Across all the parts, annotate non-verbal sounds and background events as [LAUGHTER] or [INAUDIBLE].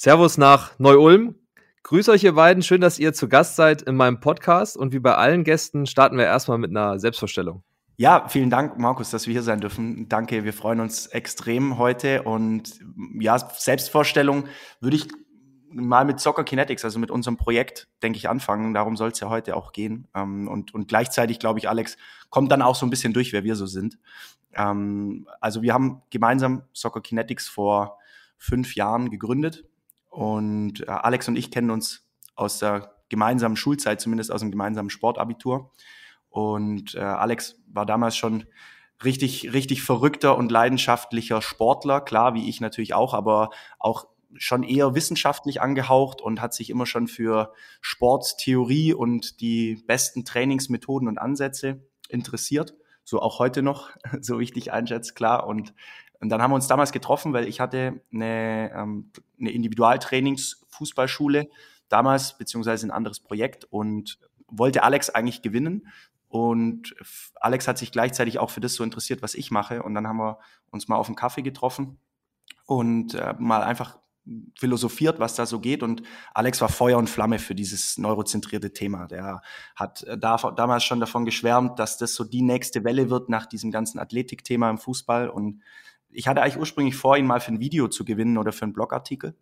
Servus nach Neu-Ulm. Grüß euch ihr beiden. Schön, dass ihr zu Gast seid in meinem Podcast. Und wie bei allen Gästen starten wir erstmal mit einer Selbstvorstellung. Ja, vielen Dank, Markus, dass wir hier sein dürfen. Danke, wir freuen uns extrem heute. Und ja, Selbstvorstellung würde ich mal mit Soccer Kinetics, also mit unserem Projekt, denke ich, anfangen. Darum soll es ja heute auch gehen. Ähm, und, und gleichzeitig, glaube ich, Alex, kommt dann auch so ein bisschen durch, wer wir so sind. Ähm, also wir haben gemeinsam Soccer Kinetics vor fünf Jahren gegründet und äh, Alex und ich kennen uns aus der gemeinsamen Schulzeit, zumindest aus dem gemeinsamen Sportabitur. Und äh, Alex war damals schon richtig, richtig verrückter und leidenschaftlicher Sportler, klar, wie ich natürlich auch, aber auch schon eher wissenschaftlich angehaucht und hat sich immer schon für Sporttheorie und die besten Trainingsmethoden und Ansätze interessiert. So auch heute noch, [LAUGHS] so wichtig einschätzt, klar. Und und dann haben wir uns damals getroffen, weil ich hatte eine, ähm, eine Individualtrainings-Fußballschule damals, beziehungsweise ein anderes Projekt und wollte Alex eigentlich gewinnen. Und Alex hat sich gleichzeitig auch für das so interessiert, was ich mache. Und dann haben wir uns mal auf einen Kaffee getroffen und äh, mal einfach philosophiert, was da so geht. Und Alex war Feuer und Flamme für dieses neurozentrierte Thema. Der hat äh, da, damals schon davon geschwärmt, dass das so die nächste Welle wird nach diesem ganzen Athletikthema im Fußball. Und ich hatte eigentlich ursprünglich vor, ihn mal für ein Video zu gewinnen oder für einen Blogartikel.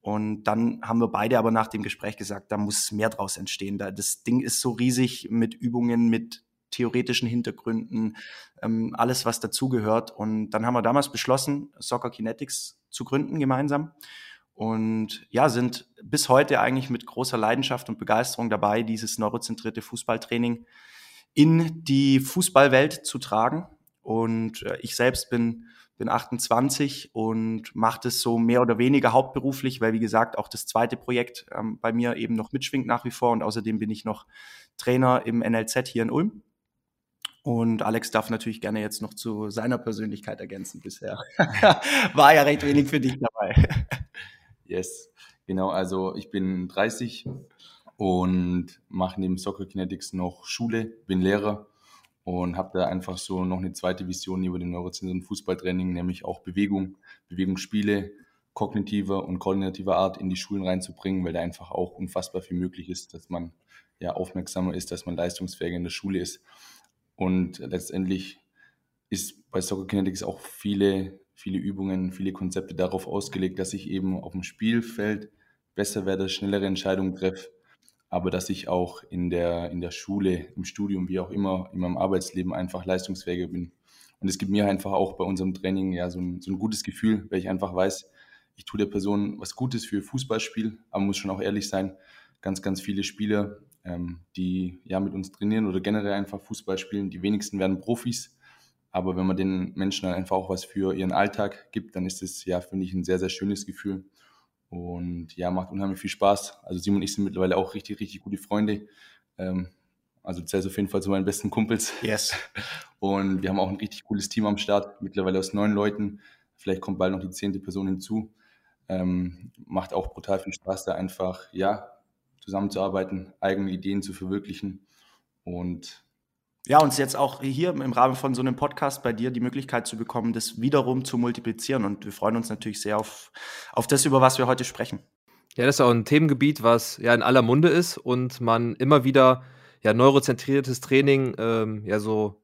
Und dann haben wir beide aber nach dem Gespräch gesagt, da muss mehr draus entstehen. Da, das Ding ist so riesig mit Übungen, mit theoretischen Hintergründen, ähm, alles, was dazugehört. Und dann haben wir damals beschlossen, Soccer Kinetics zu gründen gemeinsam. Und ja, sind bis heute eigentlich mit großer Leidenschaft und Begeisterung dabei, dieses neurozentrierte Fußballtraining in die Fußballwelt zu tragen. Und äh, ich selbst bin bin 28 und mache das so mehr oder weniger hauptberuflich, weil wie gesagt auch das zweite Projekt ähm, bei mir eben noch mitschwingt nach wie vor und außerdem bin ich noch Trainer im NLZ hier in Ulm. Und Alex darf natürlich gerne jetzt noch zu seiner Persönlichkeit ergänzen bisher. [LAUGHS] War ja recht wenig für dich dabei. [LAUGHS] yes, genau. Also ich bin 30 und mache neben Soccer Kinetics noch Schule, bin Lehrer und habe da einfach so noch eine zweite Vision über den neurozentrierten Fußballtraining, nämlich auch Bewegung, Bewegungsspiele kognitiver und koordinativer Art in die Schulen reinzubringen, weil da einfach auch unfassbar viel möglich ist, dass man ja aufmerksamer ist, dass man leistungsfähiger in der Schule ist. Und letztendlich ist bei Soccer Kinetics auch viele, viele Übungen, viele Konzepte darauf ausgelegt, dass ich eben auf dem Spielfeld besser werde, schnellere Entscheidungen treffe, aber dass ich auch in der, in der Schule, im Studium, wie auch immer, in meinem Arbeitsleben einfach leistungsfähiger bin. Und es gibt mir einfach auch bei unserem Training ja so ein, so ein gutes Gefühl, weil ich einfach weiß, ich tue der Person was Gutes für Fußballspiel, aber muss schon auch ehrlich sein, ganz, ganz viele Spieler, ähm, die ja mit uns trainieren oder generell einfach Fußball spielen, die wenigsten werden Profis. Aber wenn man den Menschen dann einfach auch was für ihren Alltag gibt, dann ist es ja, finde ich, ein sehr, sehr schönes Gefühl. Und ja, macht unheimlich viel Spaß. Also Simon und ich sind mittlerweile auch richtig, richtig gute Freunde. Ähm, also zählst auf jeden Fall zu meinen besten Kumpels. Yes. [LAUGHS] Und wir haben auch ein richtig cooles Team am Start, mittlerweile aus neun Leuten. Vielleicht kommt bald noch die zehnte Person hinzu. Ähm, macht auch brutal viel Spaß, da einfach, ja, zusammenzuarbeiten, eigene Ideen zu verwirklichen. Und ja, uns jetzt auch hier im Rahmen von so einem Podcast bei dir die Möglichkeit zu bekommen, das wiederum zu multiplizieren. Und wir freuen uns natürlich sehr auf, auf das, über was wir heute sprechen. Ja, das ist auch ein Themengebiet, was ja in aller Munde ist und man immer wieder ja neurozentriertes Training ähm, ja so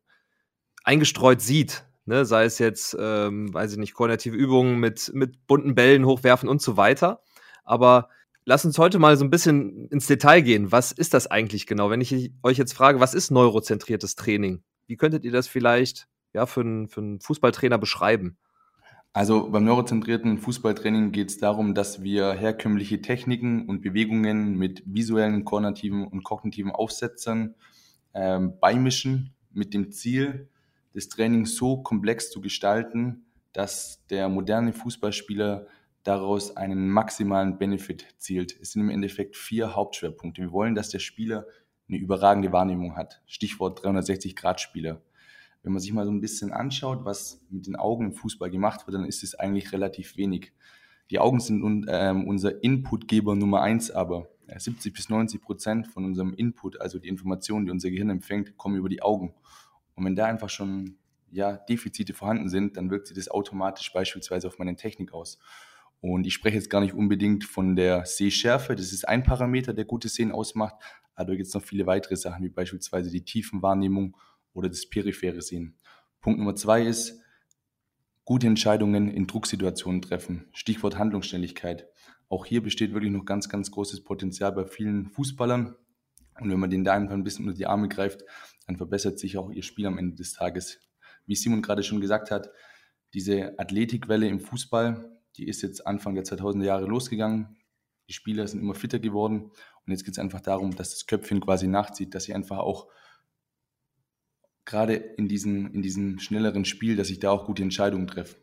eingestreut sieht. Ne? Sei es jetzt, ähm, weiß ich nicht, koordinative Übungen mit, mit bunten Bällen hochwerfen und so weiter. Aber Lass uns heute mal so ein bisschen ins Detail gehen. Was ist das eigentlich genau? Wenn ich euch jetzt frage, was ist neurozentriertes Training? Wie könntet ihr das vielleicht ja, für, einen, für einen Fußballtrainer beschreiben? Also beim neurozentrierten Fußballtraining geht es darum, dass wir herkömmliche Techniken und Bewegungen mit visuellen, koordinativen und kognitiven Aufsetzern ähm, beimischen, mit dem Ziel, das Training so komplex zu gestalten, dass der moderne Fußballspieler daraus einen maximalen Benefit zielt. Es sind im Endeffekt vier Hauptschwerpunkte. Wir wollen, dass der Spieler eine überragende Wahrnehmung hat. Stichwort 360-Grad-Spieler. Wenn man sich mal so ein bisschen anschaut, was mit den Augen im Fußball gemacht wird, dann ist es eigentlich relativ wenig. Die Augen sind ähm, unser Inputgeber Nummer eins, aber 70 bis 90 Prozent von unserem Input, also die Informationen, die unser Gehirn empfängt, kommen über die Augen. Und wenn da einfach schon ja, Defizite vorhanden sind, dann wirkt sich das automatisch beispielsweise auf meine Technik aus. Und ich spreche jetzt gar nicht unbedingt von der Sehschärfe, das ist ein Parameter, der gute Sehen ausmacht, aber da gibt es noch viele weitere Sachen, wie beispielsweise die Tiefenwahrnehmung oder das periphere Sehen. Punkt Nummer zwei ist, gute Entscheidungen in Drucksituationen treffen. Stichwort Handlungsschnelligkeit. Auch hier besteht wirklich noch ganz, ganz großes Potenzial bei vielen Fußballern. Und wenn man den da einfach ein bisschen unter die Arme greift, dann verbessert sich auch ihr Spiel am Ende des Tages. Wie Simon gerade schon gesagt hat, diese Athletikwelle im Fußball, die ist jetzt Anfang der 2000er Jahre losgegangen. Die Spieler sind immer fitter geworden. Und jetzt geht es einfach darum, dass das Köpfchen quasi nachzieht, dass sie einfach auch gerade in diesem, in diesem schnelleren Spiel, dass ich da auch gute Entscheidungen treffe.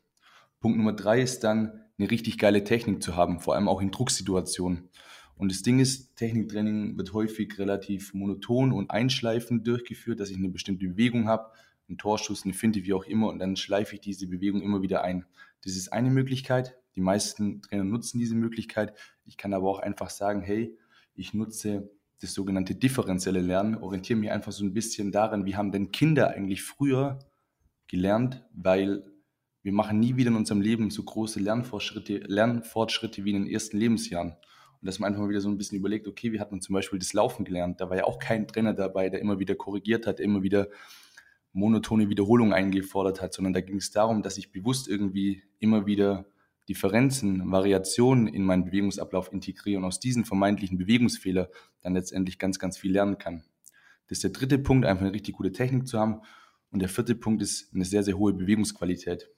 Punkt Nummer drei ist dann, eine richtig geile Technik zu haben, vor allem auch in Drucksituationen. Und das Ding ist, Techniktraining wird häufig relativ monoton und einschleifend durchgeführt, dass ich eine bestimmte Bewegung habe, einen Torschuss, eine Finte, wie auch immer, und dann schleife ich diese Bewegung immer wieder ein. Das ist eine Möglichkeit. Die meisten Trainer nutzen diese Möglichkeit. Ich kann aber auch einfach sagen, hey, ich nutze das sogenannte differenzielle Lernen, orientiere mich einfach so ein bisschen daran, wie haben denn Kinder eigentlich früher gelernt, weil wir machen nie wieder in unserem Leben so große Lernfortschritte, Lernfortschritte wie in den ersten Lebensjahren. Und dass man einfach mal wieder so ein bisschen überlegt, okay, wie hat man zum Beispiel das Laufen gelernt? Da war ja auch kein Trainer dabei, der immer wieder korrigiert hat, immer wieder monotone Wiederholungen eingefordert hat, sondern da ging es darum, dass ich bewusst irgendwie immer wieder Differenzen, Variationen in meinen Bewegungsablauf integriere und aus diesen vermeintlichen Bewegungsfehler dann letztendlich ganz, ganz viel lernen kann. Das ist der dritte Punkt, einfach eine richtig gute Technik zu haben. Und der vierte Punkt ist eine sehr, sehr hohe Bewegungsqualität.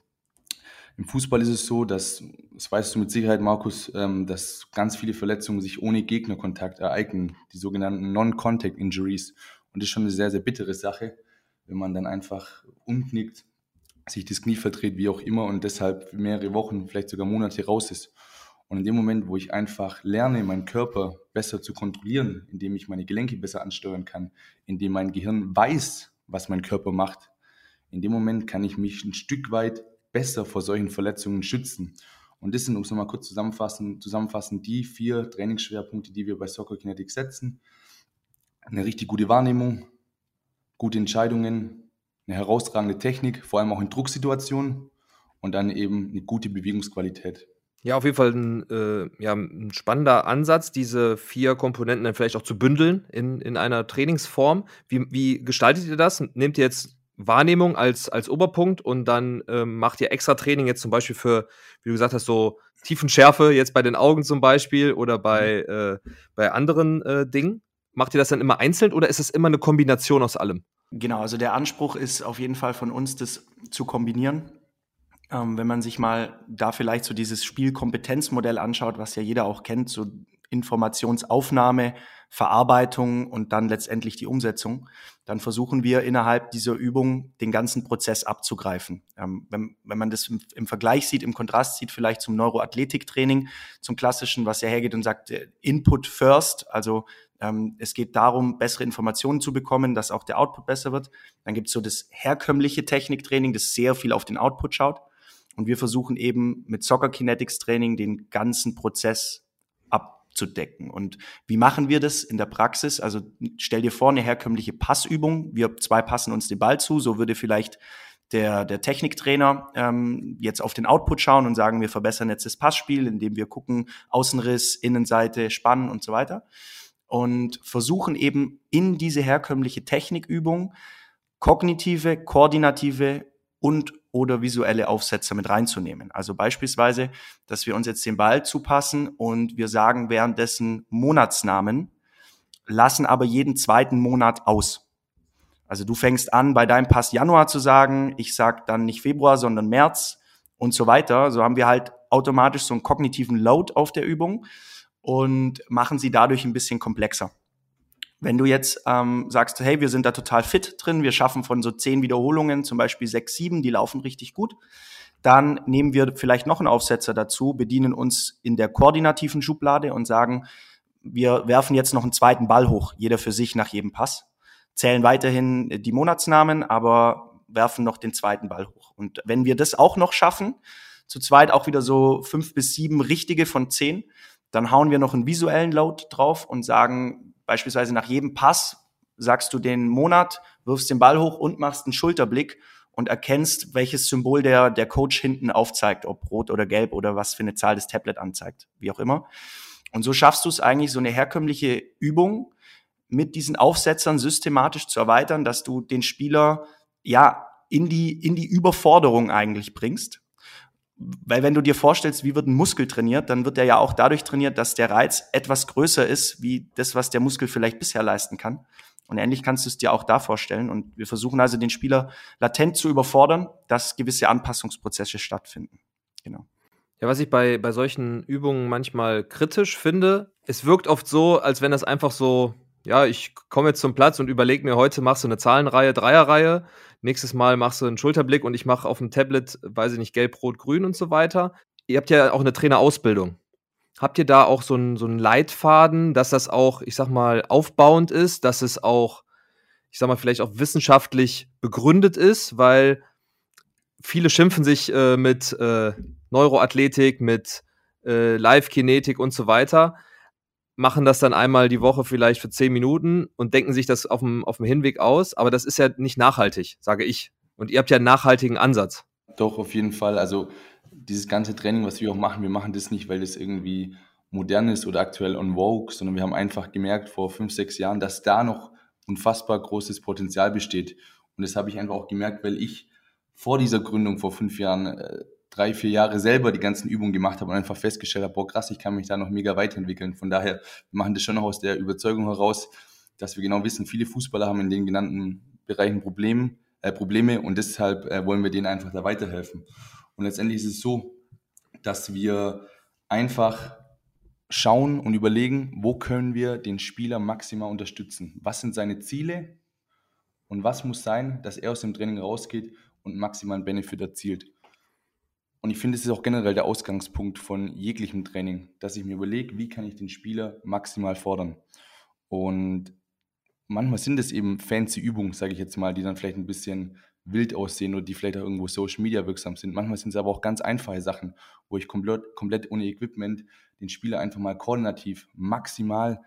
Im Fußball ist es so, dass, das weißt du mit Sicherheit, Markus, ähm, dass ganz viele Verletzungen sich ohne Gegnerkontakt ereignen, die sogenannten Non-Contact Injuries. Und das ist schon eine sehr, sehr bittere Sache, wenn man dann einfach umknickt, sich das Knie verdreht, wie auch immer, und deshalb mehrere Wochen, vielleicht sogar Monate raus ist. Und in dem Moment, wo ich einfach lerne, meinen Körper besser zu kontrollieren, indem ich meine Gelenke besser ansteuern kann, indem mein Gehirn weiß, was mein Körper macht, in dem Moment kann ich mich ein Stück weit besser vor solchen Verletzungen schützen. Und das sind, um es nochmal kurz zusammenfassen, zusammenfassen, die vier Trainingsschwerpunkte, die wir bei Soccer Kinetics setzen. Eine richtig gute Wahrnehmung, gute Entscheidungen, eine herausragende Technik, vor allem auch in Drucksituationen und dann eben eine gute Bewegungsqualität. Ja, auf jeden Fall ein, äh, ja, ein spannender Ansatz, diese vier Komponenten dann vielleicht auch zu bündeln in, in einer Trainingsform. Wie, wie gestaltet ihr das? Nehmt ihr jetzt Wahrnehmung als, als Oberpunkt und dann ähm, macht ihr extra Training jetzt zum Beispiel für, wie du gesagt hast, so Tiefenschärfe jetzt bei den Augen zum Beispiel oder bei, mhm. äh, bei anderen äh, Dingen? Macht ihr das dann immer einzeln oder ist es immer eine Kombination aus allem? Genau, also der Anspruch ist auf jeden Fall von uns, das zu kombinieren. Ähm, wenn man sich mal da vielleicht so dieses Spielkompetenzmodell anschaut, was ja jeder auch kennt, so Informationsaufnahme, Verarbeitung und dann letztendlich die Umsetzung, dann versuchen wir innerhalb dieser Übung den ganzen Prozess abzugreifen. Ähm, wenn, wenn man das im, im, Vergleich sieht, im Kontrast sieht, vielleicht zum Neuroathletiktraining, zum klassischen, was ja hergeht und sagt, äh, Input first, also es geht darum, bessere Informationen zu bekommen, dass auch der Output besser wird. Dann gibt es so das herkömmliche Techniktraining, das sehr viel auf den Output schaut. Und wir versuchen eben mit Soccer Kinetics Training den ganzen Prozess abzudecken. Und wie machen wir das in der Praxis? Also stell dir vor, eine herkömmliche Passübung. Wir zwei passen uns den Ball zu. So würde vielleicht der, der Techniktrainer ähm, jetzt auf den Output schauen und sagen, wir verbessern jetzt das Passspiel, indem wir gucken, Außenriss, Innenseite, Spannen und so weiter und versuchen eben in diese herkömmliche Technikübung kognitive, koordinative und oder visuelle Aufsätze mit reinzunehmen. Also beispielsweise, dass wir uns jetzt den Ball zupassen und wir sagen währenddessen Monatsnamen, lassen aber jeden zweiten Monat aus. Also du fängst an, bei deinem Pass Januar zu sagen, ich sag dann nicht Februar, sondern März und so weiter. So haben wir halt automatisch so einen kognitiven Load auf der Übung und machen sie dadurch ein bisschen komplexer. Wenn du jetzt ähm, sagst, hey, wir sind da total fit drin, wir schaffen von so zehn Wiederholungen zum Beispiel sechs, sieben, die laufen richtig gut, dann nehmen wir vielleicht noch einen Aufsetzer dazu, bedienen uns in der koordinativen Schublade und sagen, wir werfen jetzt noch einen zweiten Ball hoch, jeder für sich nach jedem Pass, zählen weiterhin die Monatsnamen, aber werfen noch den zweiten Ball hoch. Und wenn wir das auch noch schaffen, zu zweit auch wieder so fünf bis sieben richtige von zehn, dann hauen wir noch einen visuellen Load drauf und sagen beispielsweise nach jedem Pass sagst du den Monat, wirfst den Ball hoch und machst einen Schulterblick und erkennst, welches Symbol der, der Coach hinten aufzeigt, ob rot oder gelb oder was für eine Zahl das Tablet anzeigt, wie auch immer. Und so schaffst du es eigentlich, so eine herkömmliche Übung mit diesen Aufsetzern systematisch zu erweitern, dass du den Spieler ja in die, in die Überforderung eigentlich bringst. Weil wenn du dir vorstellst, wie wird ein Muskel trainiert, dann wird er ja auch dadurch trainiert, dass der Reiz etwas größer ist, wie das, was der Muskel vielleicht bisher leisten kann. Und ähnlich kannst du es dir auch da vorstellen. Und wir versuchen also den Spieler latent zu überfordern, dass gewisse Anpassungsprozesse stattfinden. Genau. Ja, was ich bei, bei solchen Übungen manchmal kritisch finde, es wirkt oft so, als wenn das einfach so ja, ich komme jetzt zum Platz und überlege mir, heute machst du eine Zahlenreihe, Dreierreihe, nächstes Mal machst du einen Schulterblick und ich mache auf dem Tablet, weiß ich nicht, gelb, rot, grün und so weiter. Ihr habt ja auch eine Trainerausbildung. Habt ihr da auch so einen, so einen Leitfaden, dass das auch, ich sag mal, aufbauend ist, dass es auch, ich sag mal, vielleicht auch wissenschaftlich begründet ist, weil viele schimpfen sich äh, mit äh, Neuroathletik, mit äh, Live-Kinetik und so weiter machen das dann einmal die Woche vielleicht für zehn Minuten und denken sich das auf dem, auf dem Hinweg aus. Aber das ist ja nicht nachhaltig, sage ich. Und ihr habt ja einen nachhaltigen Ansatz. Doch, auf jeden Fall. Also dieses ganze Training, was wir auch machen, wir machen das nicht, weil das irgendwie modern ist oder aktuell on vogue, sondern wir haben einfach gemerkt vor fünf, sechs Jahren, dass da noch unfassbar großes Potenzial besteht. Und das habe ich einfach auch gemerkt, weil ich vor dieser Gründung vor fünf Jahren äh, drei, vier Jahre selber die ganzen Übungen gemacht habe und einfach festgestellt habe, boah krass, ich kann mich da noch mega weiterentwickeln. Von daher, wir machen das schon noch aus der Überzeugung heraus, dass wir genau wissen, viele Fußballer haben in den genannten Bereichen Probleme, äh, Probleme und deshalb äh, wollen wir denen einfach da weiterhelfen. Und letztendlich ist es so, dass wir einfach schauen und überlegen, wo können wir den Spieler maximal unterstützen? Was sind seine Ziele? Und was muss sein, dass er aus dem Training rausgeht und maximalen Benefit erzielt? Und ich finde, es ist auch generell der Ausgangspunkt von jeglichem Training, dass ich mir überlege, wie kann ich den Spieler maximal fordern. Und manchmal sind es eben fancy Übungen, sage ich jetzt mal, die dann vielleicht ein bisschen wild aussehen oder die vielleicht auch irgendwo Social Media wirksam sind. Manchmal sind es aber auch ganz einfache Sachen, wo ich komplett, komplett ohne Equipment den Spieler einfach mal koordinativ maximal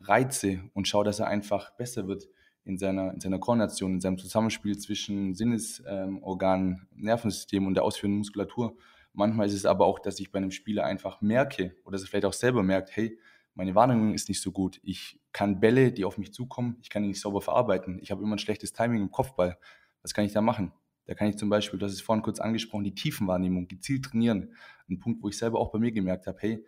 reize und schaue, dass er einfach besser wird in seiner, in seiner Koordination, in seinem Zusammenspiel zwischen Sinnesorganen, ähm, Nervensystem und der ausführenden Muskulatur. Manchmal ist es aber auch, dass ich bei einem Spieler einfach merke oder dass er vielleicht auch selber merkt, hey, meine Wahrnehmung ist nicht so gut. Ich kann Bälle, die auf mich zukommen, ich kann die nicht sauber verarbeiten. Ich habe immer ein schlechtes Timing im Kopfball. Was kann ich da machen? Da kann ich zum Beispiel, das ist vorhin kurz angesprochen, die Tiefenwahrnehmung gezielt trainieren. Ein Punkt, wo ich selber auch bei mir gemerkt habe, hey,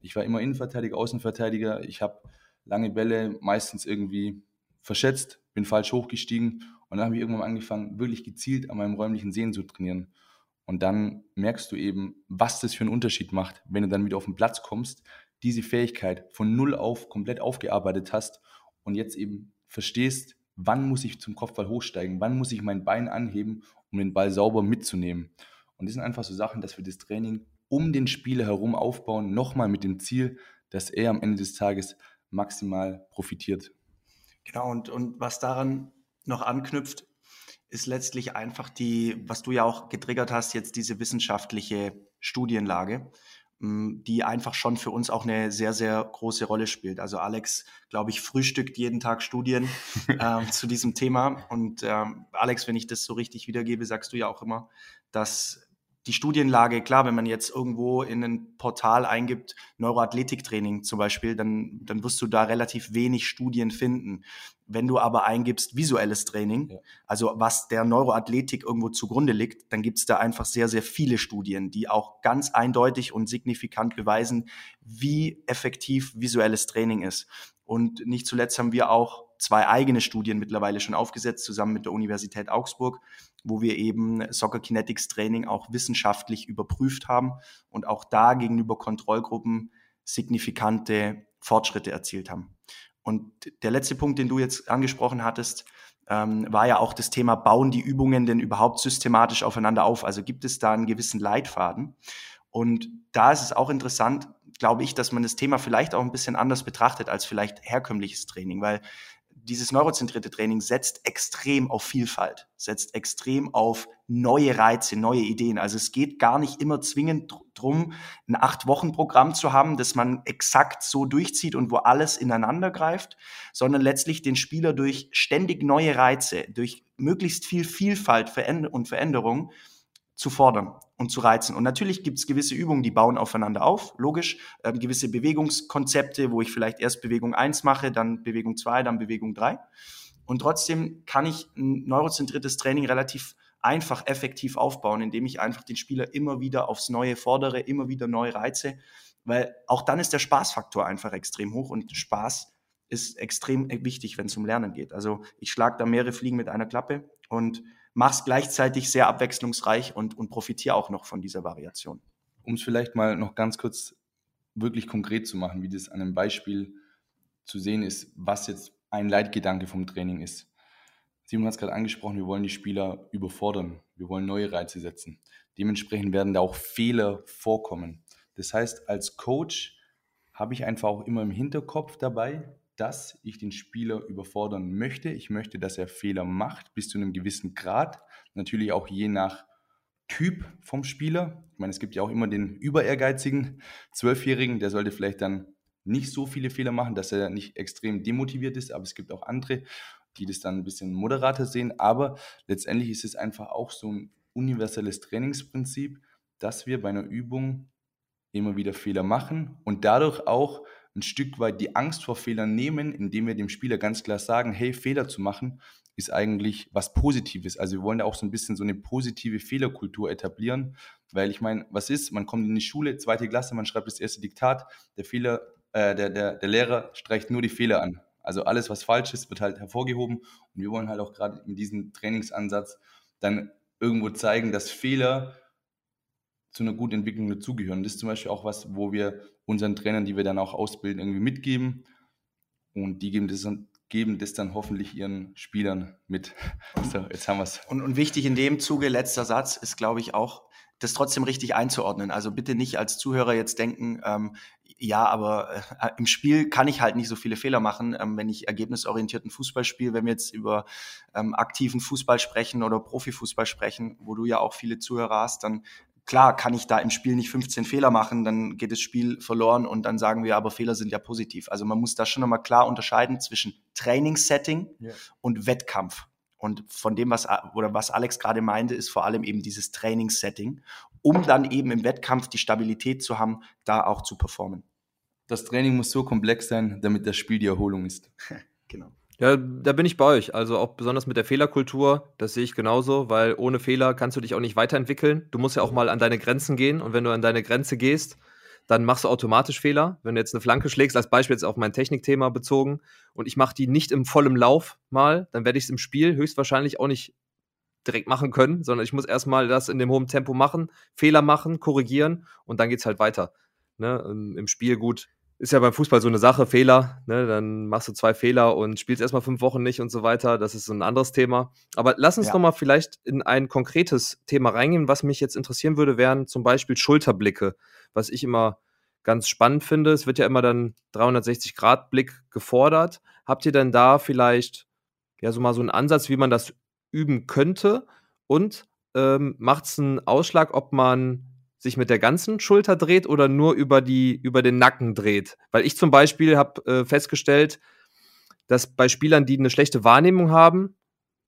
ich war immer Innenverteidiger, Außenverteidiger. Ich habe lange Bälle meistens irgendwie verschätzt, bin falsch hochgestiegen und dann habe ich irgendwann angefangen, wirklich gezielt an meinem räumlichen Sehen zu trainieren. Und dann merkst du eben, was das für einen Unterschied macht, wenn du dann wieder auf den Platz kommst, diese Fähigkeit von null auf komplett aufgearbeitet hast und jetzt eben verstehst, wann muss ich zum Kopfball hochsteigen, wann muss ich mein Bein anheben, um den Ball sauber mitzunehmen. Und das sind einfach so Sachen, dass wir das Training um den Spieler herum aufbauen, nochmal mit dem Ziel, dass er am Ende des Tages maximal profitiert. Genau, und, und was daran noch anknüpft, ist letztlich einfach die, was du ja auch getriggert hast, jetzt diese wissenschaftliche Studienlage, mm, die einfach schon für uns auch eine sehr, sehr große Rolle spielt. Also Alex, glaube ich, frühstückt jeden Tag Studien [LAUGHS] äh, zu diesem Thema. Und äh, Alex, wenn ich das so richtig wiedergebe, sagst du ja auch immer, dass die Studienlage, klar, wenn man jetzt irgendwo in ein Portal eingibt, Neuroathletiktraining zum Beispiel, dann, dann wirst du da relativ wenig Studien finden. Wenn du aber eingibst visuelles Training, ja. also was der Neuroathletik irgendwo zugrunde liegt, dann gibt es da einfach sehr, sehr viele Studien, die auch ganz eindeutig und signifikant beweisen, wie effektiv visuelles Training ist. Und nicht zuletzt haben wir auch zwei eigene Studien mittlerweile schon aufgesetzt, zusammen mit der Universität Augsburg, wo wir eben Soccer Kinetics Training auch wissenschaftlich überprüft haben und auch da gegenüber Kontrollgruppen signifikante Fortschritte erzielt haben. Und der letzte Punkt, den du jetzt angesprochen hattest, ähm, war ja auch das Thema, bauen die Übungen denn überhaupt systematisch aufeinander auf? Also gibt es da einen gewissen Leitfaden? Und da ist es auch interessant, glaube ich, dass man das Thema vielleicht auch ein bisschen anders betrachtet als vielleicht herkömmliches Training, weil dieses neurozentrierte Training setzt extrem auf Vielfalt, setzt extrem auf neue Reize, neue Ideen. Also es geht gar nicht immer zwingend drum, ein Acht-Wochen-Programm zu haben, das man exakt so durchzieht und wo alles ineinander greift, sondern letztlich den Spieler durch ständig neue Reize, durch möglichst viel Vielfalt und Veränderung zu fordern und zu reizen. Und natürlich gibt es gewisse Übungen, die bauen aufeinander auf, logisch. Ähm, gewisse Bewegungskonzepte, wo ich vielleicht erst Bewegung 1 mache, dann Bewegung 2, dann Bewegung 3. Und trotzdem kann ich ein neurozentriertes Training relativ einfach effektiv aufbauen, indem ich einfach den Spieler immer wieder aufs Neue fordere, immer wieder neue Reize, weil auch dann ist der Spaßfaktor einfach extrem hoch und Spaß ist extrem wichtig, wenn es um Lernen geht. Also ich schlage da mehrere Fliegen mit einer Klappe und mach's gleichzeitig sehr abwechslungsreich und, und profitiere auch noch von dieser Variation. Um es vielleicht mal noch ganz kurz wirklich konkret zu machen, wie das an einem Beispiel zu sehen ist, was jetzt ein Leitgedanke vom Training ist. Simon hat es gerade angesprochen, wir wollen die Spieler überfordern, wir wollen neue Reize setzen. Dementsprechend werden da auch Fehler vorkommen. Das heißt, als Coach habe ich einfach auch immer im Hinterkopf dabei, dass ich den Spieler überfordern möchte. Ich möchte, dass er Fehler macht bis zu einem gewissen Grad. Natürlich auch je nach Typ vom Spieler. Ich meine, es gibt ja auch immer den über ehrgeizigen Zwölfjährigen, der sollte vielleicht dann nicht so viele Fehler machen, dass er nicht extrem demotiviert ist, aber es gibt auch andere, die das dann ein bisschen moderater sehen. Aber letztendlich ist es einfach auch so ein universelles Trainingsprinzip, dass wir bei einer Übung immer wieder Fehler machen und dadurch auch ein Stück weit die Angst vor Fehlern nehmen, indem wir dem Spieler ganz klar sagen, hey, Fehler zu machen ist eigentlich was Positives. Also wir wollen da auch so ein bisschen so eine positive Fehlerkultur etablieren, weil ich meine, was ist? Man kommt in die Schule, zweite Klasse, man schreibt das erste Diktat, der Fehler, äh, der, der, der Lehrer streicht nur die Fehler an. Also alles, was falsch ist, wird halt hervorgehoben. Und wir wollen halt auch gerade mit diesem Trainingsansatz dann irgendwo zeigen, dass Fehler zu einer guten Entwicklung dazugehören. Das ist zum Beispiel auch was, wo wir unseren Trainern, die wir dann auch ausbilden, irgendwie mitgeben. Und die geben das, geben das dann hoffentlich ihren Spielern mit. [LAUGHS] So, jetzt haben wir es. Und, und wichtig in dem Zuge, letzter Satz, ist, glaube ich, auch, das trotzdem richtig einzuordnen. Also bitte nicht als Zuhörer jetzt denken, ähm, ja, aber äh, im Spiel kann ich halt nicht so viele Fehler machen, ähm, wenn ich ergebnisorientierten Fußball spiele. Wenn wir jetzt über ähm, aktiven Fußball sprechen oder Profifußball sprechen, wo du ja auch viele Zuhörer hast, dann klar kann ich da im Spiel nicht 15 Fehler machen, dann geht das Spiel verloren und dann sagen wir, aber Fehler sind ja positiv. Also man muss da schon nochmal klar unterscheiden zwischen Trainingssetting ja. und Wettkampf. Und von dem, was, oder was Alex gerade meinte, ist vor allem eben dieses Trainingssetting, um dann eben im Wettkampf die Stabilität zu haben, da auch zu performen. Das Training muss so komplex sein, damit das Spiel die Erholung ist. [LAUGHS] genau. Ja, da bin ich bei euch. Also auch besonders mit der Fehlerkultur, das sehe ich genauso, weil ohne Fehler kannst du dich auch nicht weiterentwickeln. Du musst ja auch mal an deine Grenzen gehen und wenn du an deine Grenze gehst, dann machst du automatisch Fehler. Wenn du jetzt eine Flanke schlägst, als Beispiel jetzt auf mein Technikthema bezogen, und ich mache die nicht im vollen Lauf mal, dann werde ich es im Spiel höchstwahrscheinlich auch nicht direkt machen können, sondern ich muss erstmal das in dem hohen Tempo machen, Fehler machen, korrigieren und dann geht es halt weiter. Ne? Im Spiel gut ist ja beim Fußball so eine Sache, Fehler, ne? dann machst du zwei Fehler und spielst erstmal fünf Wochen nicht und so weiter. Das ist so ein anderes Thema. Aber lass uns ja. nochmal vielleicht in ein konkretes Thema reingehen. Was mich jetzt interessieren würde, wären zum Beispiel Schulterblicke, was ich immer ganz spannend finde. Es wird ja immer dann 360-Grad-Blick gefordert. Habt ihr denn da vielleicht ja so mal so einen Ansatz, wie man das üben könnte? Und ähm, macht es einen Ausschlag, ob man sich mit der ganzen Schulter dreht oder nur über, die, über den Nacken dreht. Weil ich zum Beispiel habe äh, festgestellt, dass bei Spielern, die eine schlechte Wahrnehmung haben,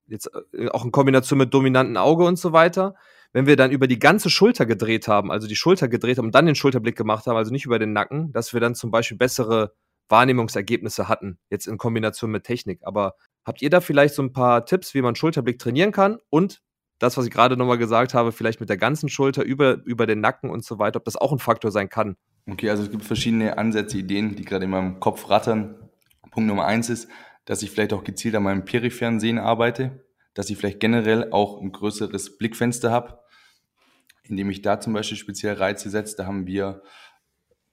jetzt äh, auch in Kombination mit dominanten Auge und so weiter, wenn wir dann über die ganze Schulter gedreht haben, also die Schulter gedreht haben und dann den Schulterblick gemacht haben, also nicht über den Nacken, dass wir dann zum Beispiel bessere Wahrnehmungsergebnisse hatten, jetzt in Kombination mit Technik. Aber habt ihr da vielleicht so ein paar Tipps, wie man Schulterblick trainieren kann und das, was ich gerade nochmal gesagt habe, vielleicht mit der ganzen Schulter über, über den Nacken und so weiter, ob das auch ein Faktor sein kann. Okay, also es gibt verschiedene Ansätze, Ideen, die gerade in meinem Kopf rattern. Punkt Nummer eins ist, dass ich vielleicht auch gezielt an meinem peripheren Sehen arbeite, dass ich vielleicht generell auch ein größeres Blickfenster habe, indem ich da zum Beispiel speziell Reize setze. Da haben wir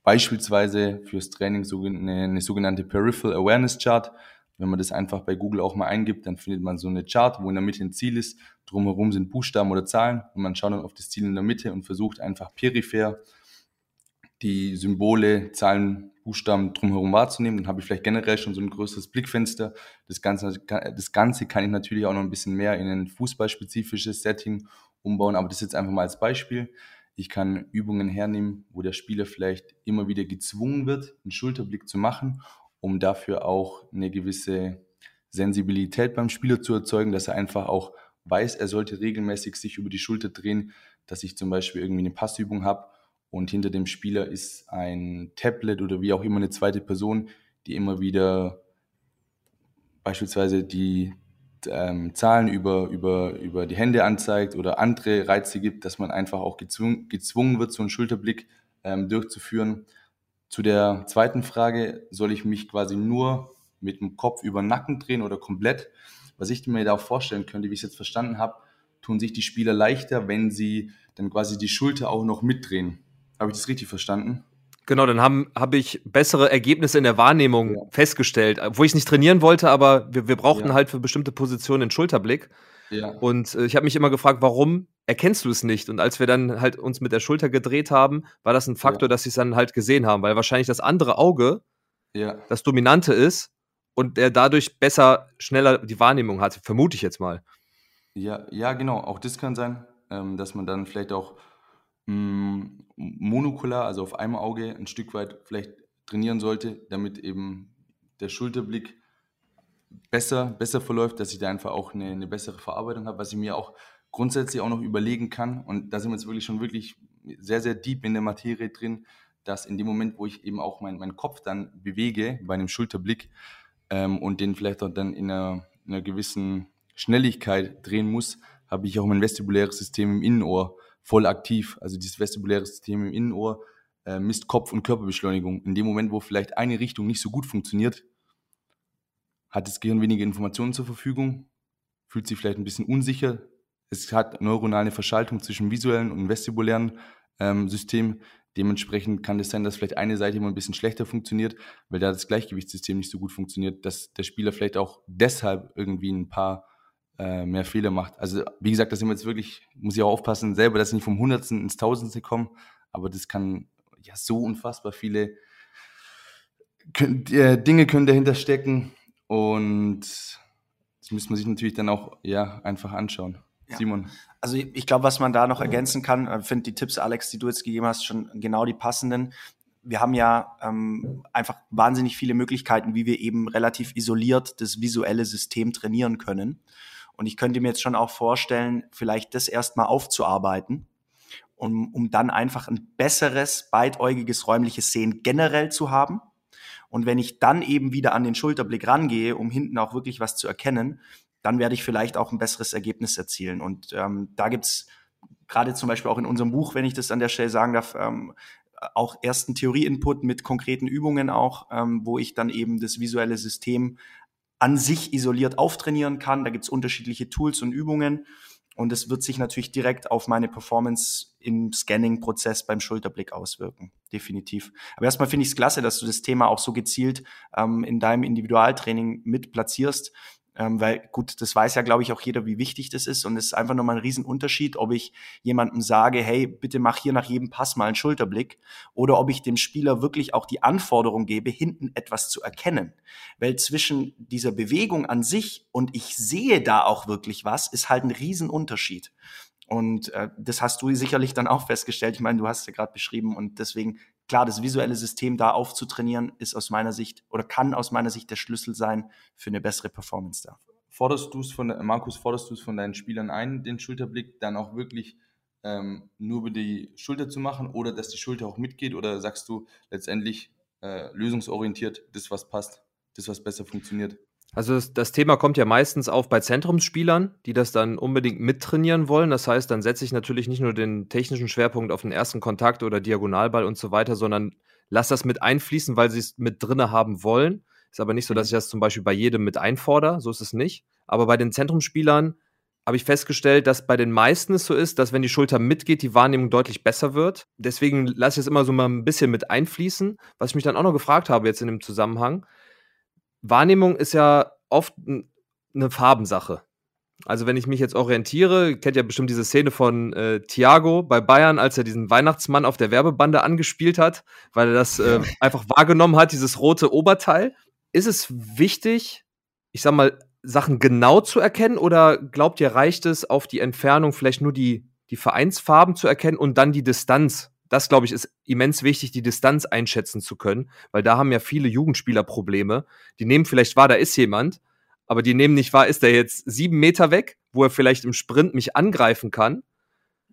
beispielsweise fürs Training eine, eine sogenannte Peripheral Awareness Chart. Wenn man das einfach bei Google auch mal eingibt, dann findet man so eine Chart, wo in der Mitte ein Ziel ist, drumherum sind Buchstaben oder Zahlen und man schaut dann auf das Ziel in der Mitte und versucht einfach peripher die Symbole, Zahlen, Buchstaben drumherum wahrzunehmen. Dann habe ich vielleicht generell schon so ein größeres Blickfenster. Das Ganze, das Ganze kann ich natürlich auch noch ein bisschen mehr in ein fußballspezifisches Setting umbauen, aber das jetzt einfach mal als Beispiel. Ich kann Übungen hernehmen, wo der Spieler vielleicht immer wieder gezwungen wird, einen Schulterblick zu machen, um dafür auch eine gewisse Sensibilität beim Spieler zu erzeugen, dass er einfach auch weiß, er sollte regelmäßig sich über die Schulter drehen, dass ich zum Beispiel irgendwie eine Passübung habe und hinter dem Spieler ist ein Tablet oder wie auch immer eine zweite Person, die immer wieder beispielsweise die ähm, Zahlen über, über, über die Hände anzeigt oder andere Reize gibt, dass man einfach auch gezwungen, gezwungen wird, so einen Schulterblick ähm, durchzuführen. Zu der zweiten Frage, soll ich mich quasi nur mit dem Kopf über den Nacken drehen oder komplett? Was ich mir da auch vorstellen könnte, wie ich es jetzt verstanden habe, tun sich die Spieler leichter, wenn sie dann quasi die Schulter auch noch mitdrehen. Habe ich das richtig verstanden? Genau, dann habe hab ich bessere Ergebnisse in der Wahrnehmung ja. festgestellt, wo ich es nicht trainieren wollte, aber wir, wir brauchten ja. halt für bestimmte Positionen den Schulterblick. Ja. Und äh, ich habe mich immer gefragt, warum erkennst du es nicht? Und als wir dann halt uns mit der Schulter gedreht haben, war das ein Faktor, dass sie es dann halt gesehen haben, weil wahrscheinlich das andere Auge das Dominante ist und der dadurch besser, schneller die Wahrnehmung hat, vermute ich jetzt mal. Ja, ja, genau. Auch das kann sein, ähm, dass man dann vielleicht auch mh, mm, monokular, also auf einem Auge, ein Stück weit vielleicht trainieren sollte, damit eben der Schulterblick besser, besser verläuft, dass ich da einfach auch eine, eine bessere Verarbeitung habe, was ich mir auch grundsätzlich auch noch überlegen kann. Und da sind wir jetzt wirklich schon wirklich sehr, sehr deep in der Materie drin, dass in dem Moment, wo ich eben auch mein, meinen Kopf dann bewege bei einem Schulterblick ähm, und den vielleicht auch dann in einer, in einer gewissen Schnelligkeit drehen muss, habe ich auch mein vestibuläres System im Innenohr voll aktiv. Also dieses vestibuläre System im Innenohr äh, misst Kopf- und Körperbeschleunigung. In dem Moment, wo vielleicht eine Richtung nicht so gut funktioniert, hat das Gehirn weniger Informationen zur Verfügung, fühlt sich vielleicht ein bisschen unsicher. Es hat neuronale Verschaltung zwischen visuellen und vestibulären ähm, System. Dementsprechend kann es sein, dass vielleicht eine Seite immer ein bisschen schlechter funktioniert, weil da das Gleichgewichtssystem nicht so gut funktioniert, dass der Spieler vielleicht auch deshalb irgendwie ein paar äh, mehr Fehler macht. Also wie gesagt, das sind wir jetzt wirklich, muss ich auch aufpassen, selber, dass ich nicht vom Hundertsten ins Tausendste komme, aber das kann ja so unfassbar viele äh, Dinge können dahinter stecken und das müsste man sich natürlich dann auch ja einfach anschauen. Ja. Simon. Also ich glaube, was man da noch ergänzen kann, äh, finde die Tipps, Alex, die du jetzt gegeben hast, schon genau die passenden. Wir haben ja ähm, einfach wahnsinnig viele Möglichkeiten, wie wir eben relativ isoliert das visuelle System trainieren können. Und ich könnte mir jetzt schon auch vorstellen, vielleicht das erstmal aufzuarbeiten, um, um dann einfach ein besseres, beidäugiges räumliches Sehen generell zu haben. Und wenn ich dann eben wieder an den Schulterblick rangehe, um hinten auch wirklich was zu erkennen, dann werde ich vielleicht auch ein besseres Ergebnis erzielen. Und ähm, da gibt's gerade zum Beispiel auch in unserem Buch, wenn ich das an der Stelle sagen darf, ähm, auch ersten Theorie-Input mit konkreten Übungen auch, ähm, wo ich dann eben das visuelle System an sich isoliert auftrainieren kann. Da gibt's unterschiedliche Tools und Übungen. Und es wird sich natürlich direkt auf meine Performance im Scanning-Prozess beim Schulterblick auswirken. Definitiv. Aber erstmal finde ich es klasse, dass du das Thema auch so gezielt ähm, in deinem Individualtraining mit platzierst. Ähm, weil gut, das weiß ja, glaube ich, auch jeder, wie wichtig das ist. Und es ist einfach nochmal ein Riesenunterschied, ob ich jemandem sage, hey, bitte mach hier nach jedem Pass mal einen Schulterblick oder ob ich dem Spieler wirklich auch die Anforderung gebe, hinten etwas zu erkennen. Weil zwischen dieser Bewegung an sich und ich sehe da auch wirklich was, ist halt ein Riesenunterschied. Und äh, das hast du sicherlich dann auch festgestellt. Ich meine, du hast ja gerade beschrieben und deswegen klar, das visuelle System da aufzutrainieren, ist aus meiner Sicht oder kann aus meiner Sicht der Schlüssel sein für eine bessere Performance da. Forderst du es von, Markus, forderst du es von deinen Spielern ein, den Schulterblick dann auch wirklich ähm, nur über die Schulter zu machen oder dass die Schulter auch mitgeht oder sagst du letztendlich äh, lösungsorientiert, das was passt, das was besser funktioniert? Also das, das, Thema kommt ja meistens auf bei Zentrumsspielern, die das dann unbedingt mittrainieren wollen. Das heißt, dann setze ich natürlich nicht nur den technischen Schwerpunkt auf den ersten Kontakt oder Diagonalball und so weiter, sondern lass das mit einfließen, weil sie es mit drinne haben wollen. Ist aber nicht so, dass ich das zum Beispiel bei jedem mit einfordere, so ist es nicht. Aber bei den Zentrumsspielern habe ich festgestellt, dass bei den meisten es so ist, dass wenn die Schulter mitgeht, die Wahrnehmung deutlich besser wird. Deswegen lasse ich es immer so mal ein bisschen mit einfließen. Was ich mich dann auch noch gefragt habe jetzt in dem Zusammenhang, Wahrnehmung ist ja oft eine Farbensache. Also wenn ich mich jetzt orientiere, kennt ja bestimmt diese Szene von äh, Thiago bei Bayern, als er diesen Weihnachtsmann auf der Werbebande angespielt hat, weil er das äh, einfach wahrgenommen hat, dieses rote Oberteil. Ist es wichtig, ich sag mal, Sachen genau zu erkennen oder glaubt ihr, reicht es auf die Entfernung vielleicht nur die, die Vereinsfarben zu erkennen und dann die Distanz? Das, glaube ich, ist immens wichtig, die Distanz einschätzen zu können, weil da haben ja viele Jugendspieler Probleme. Die nehmen vielleicht wahr, da ist jemand, aber die nehmen nicht wahr, ist der jetzt sieben Meter weg, wo er vielleicht im Sprint mich angreifen kann,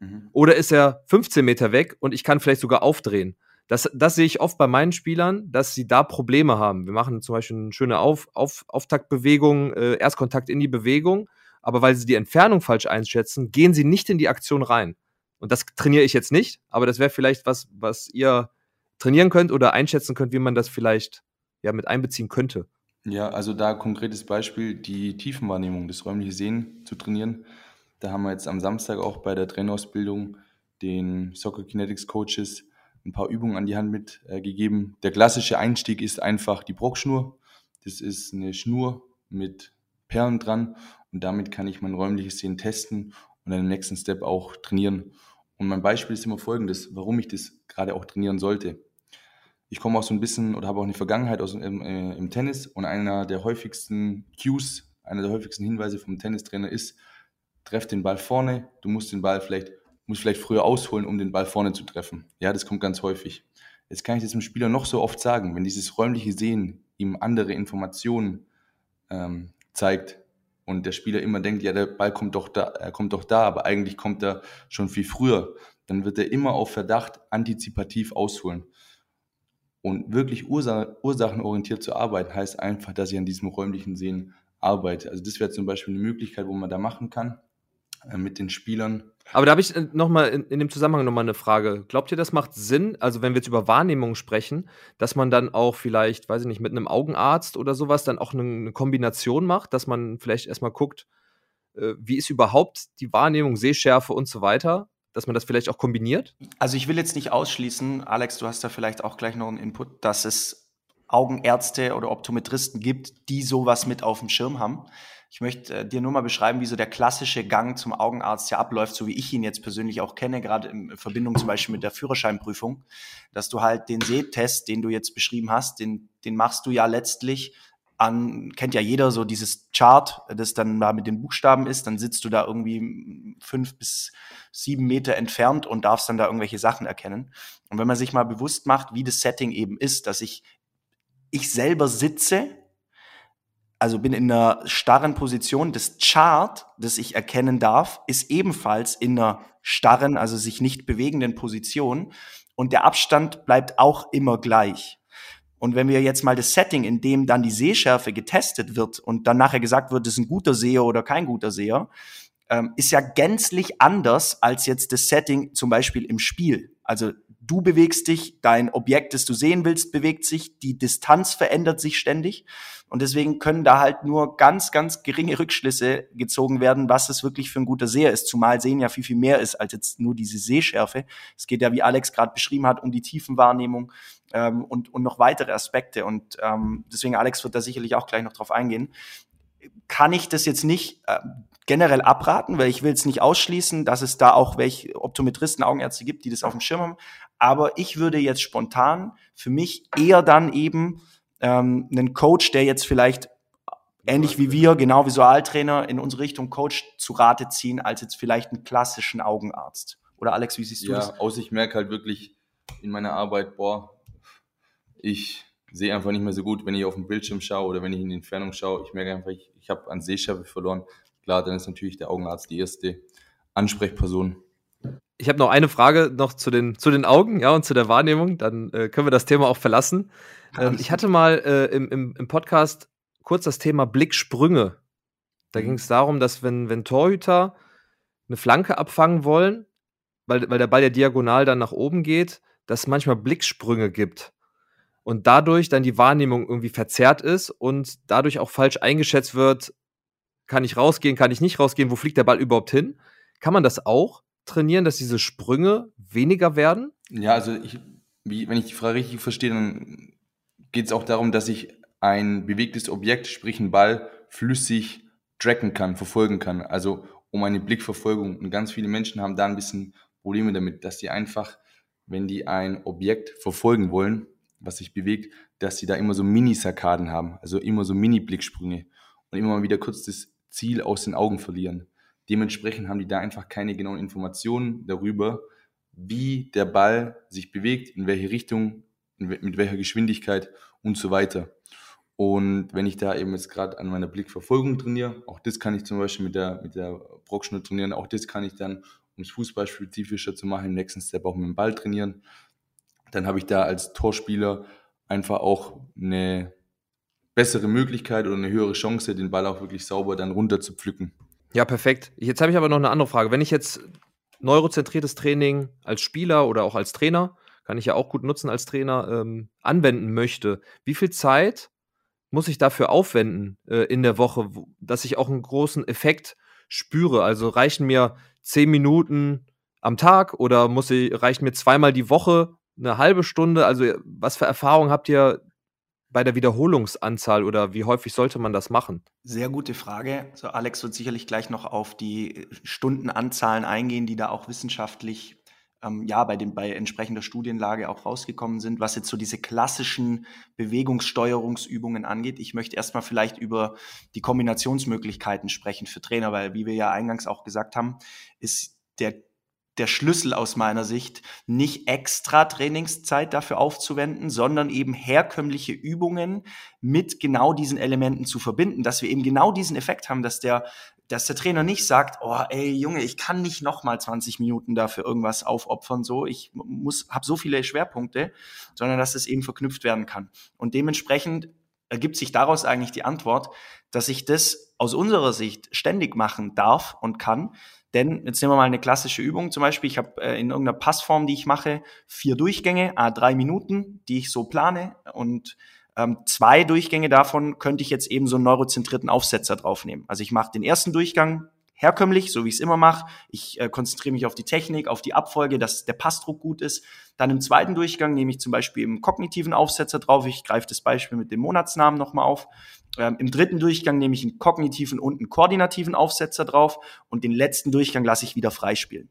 mhm. oder ist er 15 Meter weg und ich kann vielleicht sogar aufdrehen. Das, das sehe ich oft bei meinen Spielern, dass sie da Probleme haben. Wir machen zum Beispiel eine schöne Auf, Auf, Auftaktbewegung, äh, Erstkontakt in die Bewegung, aber weil sie die Entfernung falsch einschätzen, gehen sie nicht in die Aktion rein. Und das trainiere ich jetzt nicht, aber das wäre vielleicht was, was ihr trainieren könnt oder einschätzen könnt, wie man das vielleicht ja mit einbeziehen könnte. Ja, also da konkretes Beispiel, die Tiefenwahrnehmung, das räumliche Sehen zu trainieren. Da haben wir jetzt am Samstag auch bei der Trainerausbildung den Soccer Kinetics Coaches ein paar Übungen an die Hand mitgegeben. Äh, der klassische Einstieg ist einfach die Brockschnur. Das ist eine Schnur mit Perlen dran und damit kann ich mein räumliches Sehen testen und dann im nächsten Step auch trainieren. Und mein Beispiel ist immer folgendes, warum ich das gerade auch trainieren sollte ich komme auch so ein bisschen oder habe auch eine Vergangenheit aus, im, äh, im Tennis und einer der häufigsten Cues, einer der häufigsten Hinweise vom Tennistrainer ist, treff den Ball vorne, du musst den Ball vielleicht, musst vielleicht früher ausholen, um den Ball vorne zu treffen. Ja, das kommt ganz häufig. Jetzt kann ich das dem Spieler noch so oft sagen, wenn dieses räumliche Sehen ihm andere Informationen ähm, zeigt und der Spieler immer denkt, ja, der Ball kommt doch da, er kommt doch da, aber eigentlich kommt er schon viel früher, dann wird er immer auf Verdacht antizipativ ausholen. Und wirklich Ursa ursachenorientiert zu arbeiten, heißt einfach, dass ich an diesem räumlichen Sehen arbeite. Also das wäre zum Beispiel eine Möglichkeit, wo man da machen kann mit den Spielern. Aber da habe ich äh, nochmal in, in dem Zusammenhang nochmal eine Frage. Glaubt ihr, das macht Sinn, also wenn wir jetzt über Wahrnehmung sprechen, dass man dann auch vielleicht, weiß ich nicht, mit einem Augenarzt oder sowas dann auch eine, eine Kombination macht, dass man vielleicht erstmal guckt, äh, wie ist überhaupt die Wahrnehmung, Sehschärfe und so weiter dass man das vielleicht auch kombiniert? Also ich will jetzt nicht ausschließen, Alex, du hast da vielleicht auch gleich noch einen Input, dass es Augenärzte oder Optometristen gibt, die sowas mit auf dem Schirm haben. Ich möchte äh, dir nur mal beschreiben, wie so der klassische Gang zum Augenarzt ja abläuft, so wie ich ihn jetzt persönlich auch kenne, gerade in Verbindung zum Beispiel mit der Führerscheinprüfung, dass du halt den Sehtest, den du jetzt beschrieben hast, den, den machst du ja letztlich an, kennt ja jeder so dieses Chart, das dann da mit den Buchstaben ist, dann sitzt du da irgendwie fünf bis sieben Meter entfernt und darfst dann da irgendwelche Sachen erkennen. Und wenn man sich mal bewusst macht, wie das Setting eben ist, dass ich, ich selber sitze, also bin in einer starren Position, das Chart, das ich erkennen darf, ist ebenfalls in einer starren, also sich nicht bewegenden Position und der Abstand bleibt auch immer gleich. Und wenn wir jetzt mal das Setting, in dem dann die Sehschärfe getestet wird und dann nachher gesagt wird, das ist ein guter Seher oder kein guter Seher, ähm, ist ja gänzlich anders als jetzt das Setting zum Beispiel im Spiel. Also du bewegst dich, dein Objekt, das du sehen willst, bewegt sich, die Distanz verändert sich ständig. Und deswegen können da halt nur ganz, ganz geringe Rückschlüsse gezogen werden, was es wirklich für ein guter Seher ist. Zumal Sehen ja viel, viel mehr ist als jetzt nur diese Sehschärfe. Es geht ja, wie Alex gerade beschrieben hat, um die Tiefenwahrnehmung ähm, und, und noch weitere Aspekte. Und ähm, deswegen, Alex wird da sicherlich auch gleich noch drauf eingehen. Kann ich das jetzt nicht äh, generell abraten, weil ich will es nicht ausschließen, dass es da auch welche Optometristen, Augenärzte gibt, die das auf dem Schirm haben. Aber ich würde jetzt spontan für mich eher dann eben ähm, einen Coach, der jetzt vielleicht ähnlich wie wir, genau Visualtrainer in unsere Richtung Coach zu Rate ziehen, als jetzt vielleicht einen klassischen Augenarzt. Oder Alex, wie siehst du ja, das? Ja, aus ich merke halt wirklich in meiner Arbeit, boah, ich sehe einfach nicht mehr so gut, wenn ich auf den Bildschirm schaue oder wenn ich in die Entfernung schaue. Ich merke einfach, ich, ich habe an Sehschärfe verloren. Klar, dann ist natürlich der Augenarzt die erste Ansprechperson. Ich habe noch eine Frage noch zu den, zu den Augen ja, und zu der Wahrnehmung. Dann äh, können wir das Thema auch verlassen. Ähm, ich hatte mal äh, im, im, im Podcast kurz das Thema Blicksprünge. Da mhm. ging es darum, dass wenn, wenn Torhüter eine Flanke abfangen wollen, weil, weil der Ball ja diagonal dann nach oben geht, dass es manchmal Blicksprünge gibt und dadurch dann die Wahrnehmung irgendwie verzerrt ist und dadurch auch falsch eingeschätzt wird, kann ich rausgehen, kann ich nicht rausgehen, wo fliegt der Ball überhaupt hin? Kann man das auch trainieren, dass diese Sprünge weniger werden? Ja, also ich, wie, wenn ich die Frage richtig verstehe, dann geht es auch darum, dass ich ein bewegtes Objekt, sprich ein Ball, flüssig tracken kann, verfolgen kann. Also um eine Blickverfolgung. Und ganz viele Menschen haben da ein bisschen Probleme damit, dass sie einfach, wenn die ein Objekt verfolgen wollen, was sich bewegt, dass sie da immer so Mini-Sarkaden haben, also immer so Mini-Blicksprünge und immer mal wieder kurz das Ziel aus den Augen verlieren. Dementsprechend haben die da einfach keine genauen Informationen darüber, wie der Ball sich bewegt, in welche Richtung, mit welcher Geschwindigkeit und so weiter. Und wenn ich da eben jetzt gerade an meiner Blickverfolgung trainiere, auch das kann ich zum Beispiel mit der, mit der Brockschnur trainieren, auch das kann ich dann, um es fußballspezifischer zu machen, im nächsten Step auch mit dem Ball trainieren. Dann habe ich da als Torspieler einfach auch eine bessere Möglichkeit oder eine höhere Chance, den Ball auch wirklich sauber dann runter zu pflücken. Ja, perfekt. Jetzt habe ich aber noch eine andere Frage. Wenn ich jetzt neurozentriertes Training als Spieler oder auch als Trainer, kann ich ja auch gut nutzen als Trainer, ähm, anwenden möchte, wie viel Zeit muss ich dafür aufwenden äh, in der Woche, wo, dass ich auch einen großen Effekt spüre? Also reichen mir zehn Minuten am Tag oder muss ich, reichen mir zweimal die Woche eine halbe Stunde? Also was für Erfahrungen habt ihr bei der Wiederholungsanzahl oder wie häufig sollte man das machen? Sehr gute Frage. So, Alex wird sicherlich gleich noch auf die Stundenanzahlen eingehen, die da auch wissenschaftlich ähm, ja bei dem bei entsprechender Studienlage auch rausgekommen sind, was jetzt so diese klassischen Bewegungssteuerungsübungen angeht. Ich möchte erstmal vielleicht über die Kombinationsmöglichkeiten sprechen für Trainer, weil wie wir ja eingangs auch gesagt haben, ist der der Schlüssel aus meiner Sicht, nicht extra Trainingszeit dafür aufzuwenden, sondern eben herkömmliche Übungen mit genau diesen Elementen zu verbinden, dass wir eben genau diesen Effekt haben, dass der dass der Trainer nicht sagt, oh, ey Junge, ich kann nicht noch mal 20 Minuten dafür irgendwas aufopfern, so ich muss, habe so viele Schwerpunkte, sondern dass es eben verknüpft werden kann. Und dementsprechend ergibt sich daraus eigentlich die Antwort, dass ich das aus unserer Sicht ständig machen darf und kann, denn jetzt nehmen wir mal eine klassische Übung. Zum Beispiel, ich habe äh, in irgendeiner Passform, die ich mache, vier Durchgänge, a drei Minuten, die ich so plane. Und ähm, zwei Durchgänge davon könnte ich jetzt eben so einen neurozentrierten Aufsetzer draufnehmen. Also ich mache den ersten Durchgang herkömmlich, so wie ich es immer mache. Ich äh, konzentriere mich auf die Technik, auf die Abfolge, dass der Passdruck gut ist. Dann im zweiten Durchgang nehme ich zum Beispiel im kognitiven Aufsetzer drauf. Ich greife das Beispiel mit dem Monatsnamen nochmal auf. Ähm, Im dritten Durchgang nehme ich einen kognitiven und einen koordinativen Aufsetzer drauf und den letzten Durchgang lasse ich wieder freispielen.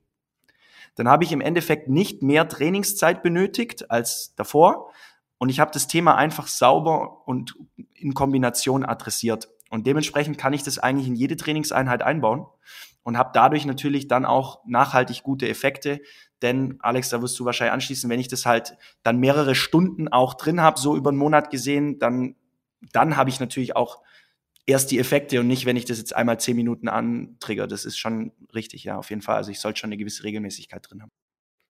Dann habe ich im Endeffekt nicht mehr Trainingszeit benötigt als davor und ich habe das Thema einfach sauber und in Kombination adressiert. Und dementsprechend kann ich das eigentlich in jede Trainingseinheit einbauen und habe dadurch natürlich dann auch nachhaltig gute Effekte. Denn Alex, da wirst du wahrscheinlich anschließen, wenn ich das halt dann mehrere Stunden auch drin habe, so über einen Monat gesehen, dann, dann habe ich natürlich auch erst die Effekte und nicht, wenn ich das jetzt einmal zehn Minuten antrigger. Das ist schon richtig, ja, auf jeden Fall. Also ich sollte schon eine gewisse Regelmäßigkeit drin haben.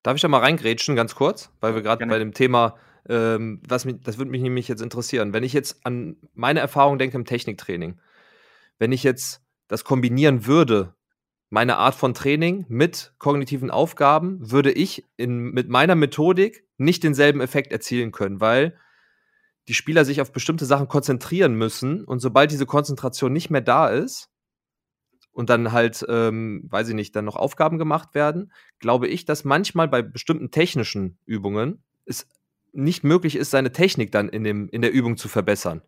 Darf ich da mal reingrätschen, ganz kurz? Weil wir gerade bei dem Thema ähm, was mich, das würde mich nämlich jetzt interessieren. Wenn ich jetzt an meine Erfahrung denke im Techniktraining, wenn ich jetzt das kombinieren würde, meine Art von Training mit kognitiven Aufgaben, würde ich in, mit meiner Methodik nicht denselben Effekt erzielen können, weil die Spieler sich auf bestimmte Sachen konzentrieren müssen und sobald diese Konzentration nicht mehr da ist und dann halt, ähm, weiß ich nicht, dann noch Aufgaben gemacht werden, glaube ich, dass manchmal bei bestimmten technischen Übungen es nicht möglich ist, seine Technik dann in, dem, in der Übung zu verbessern.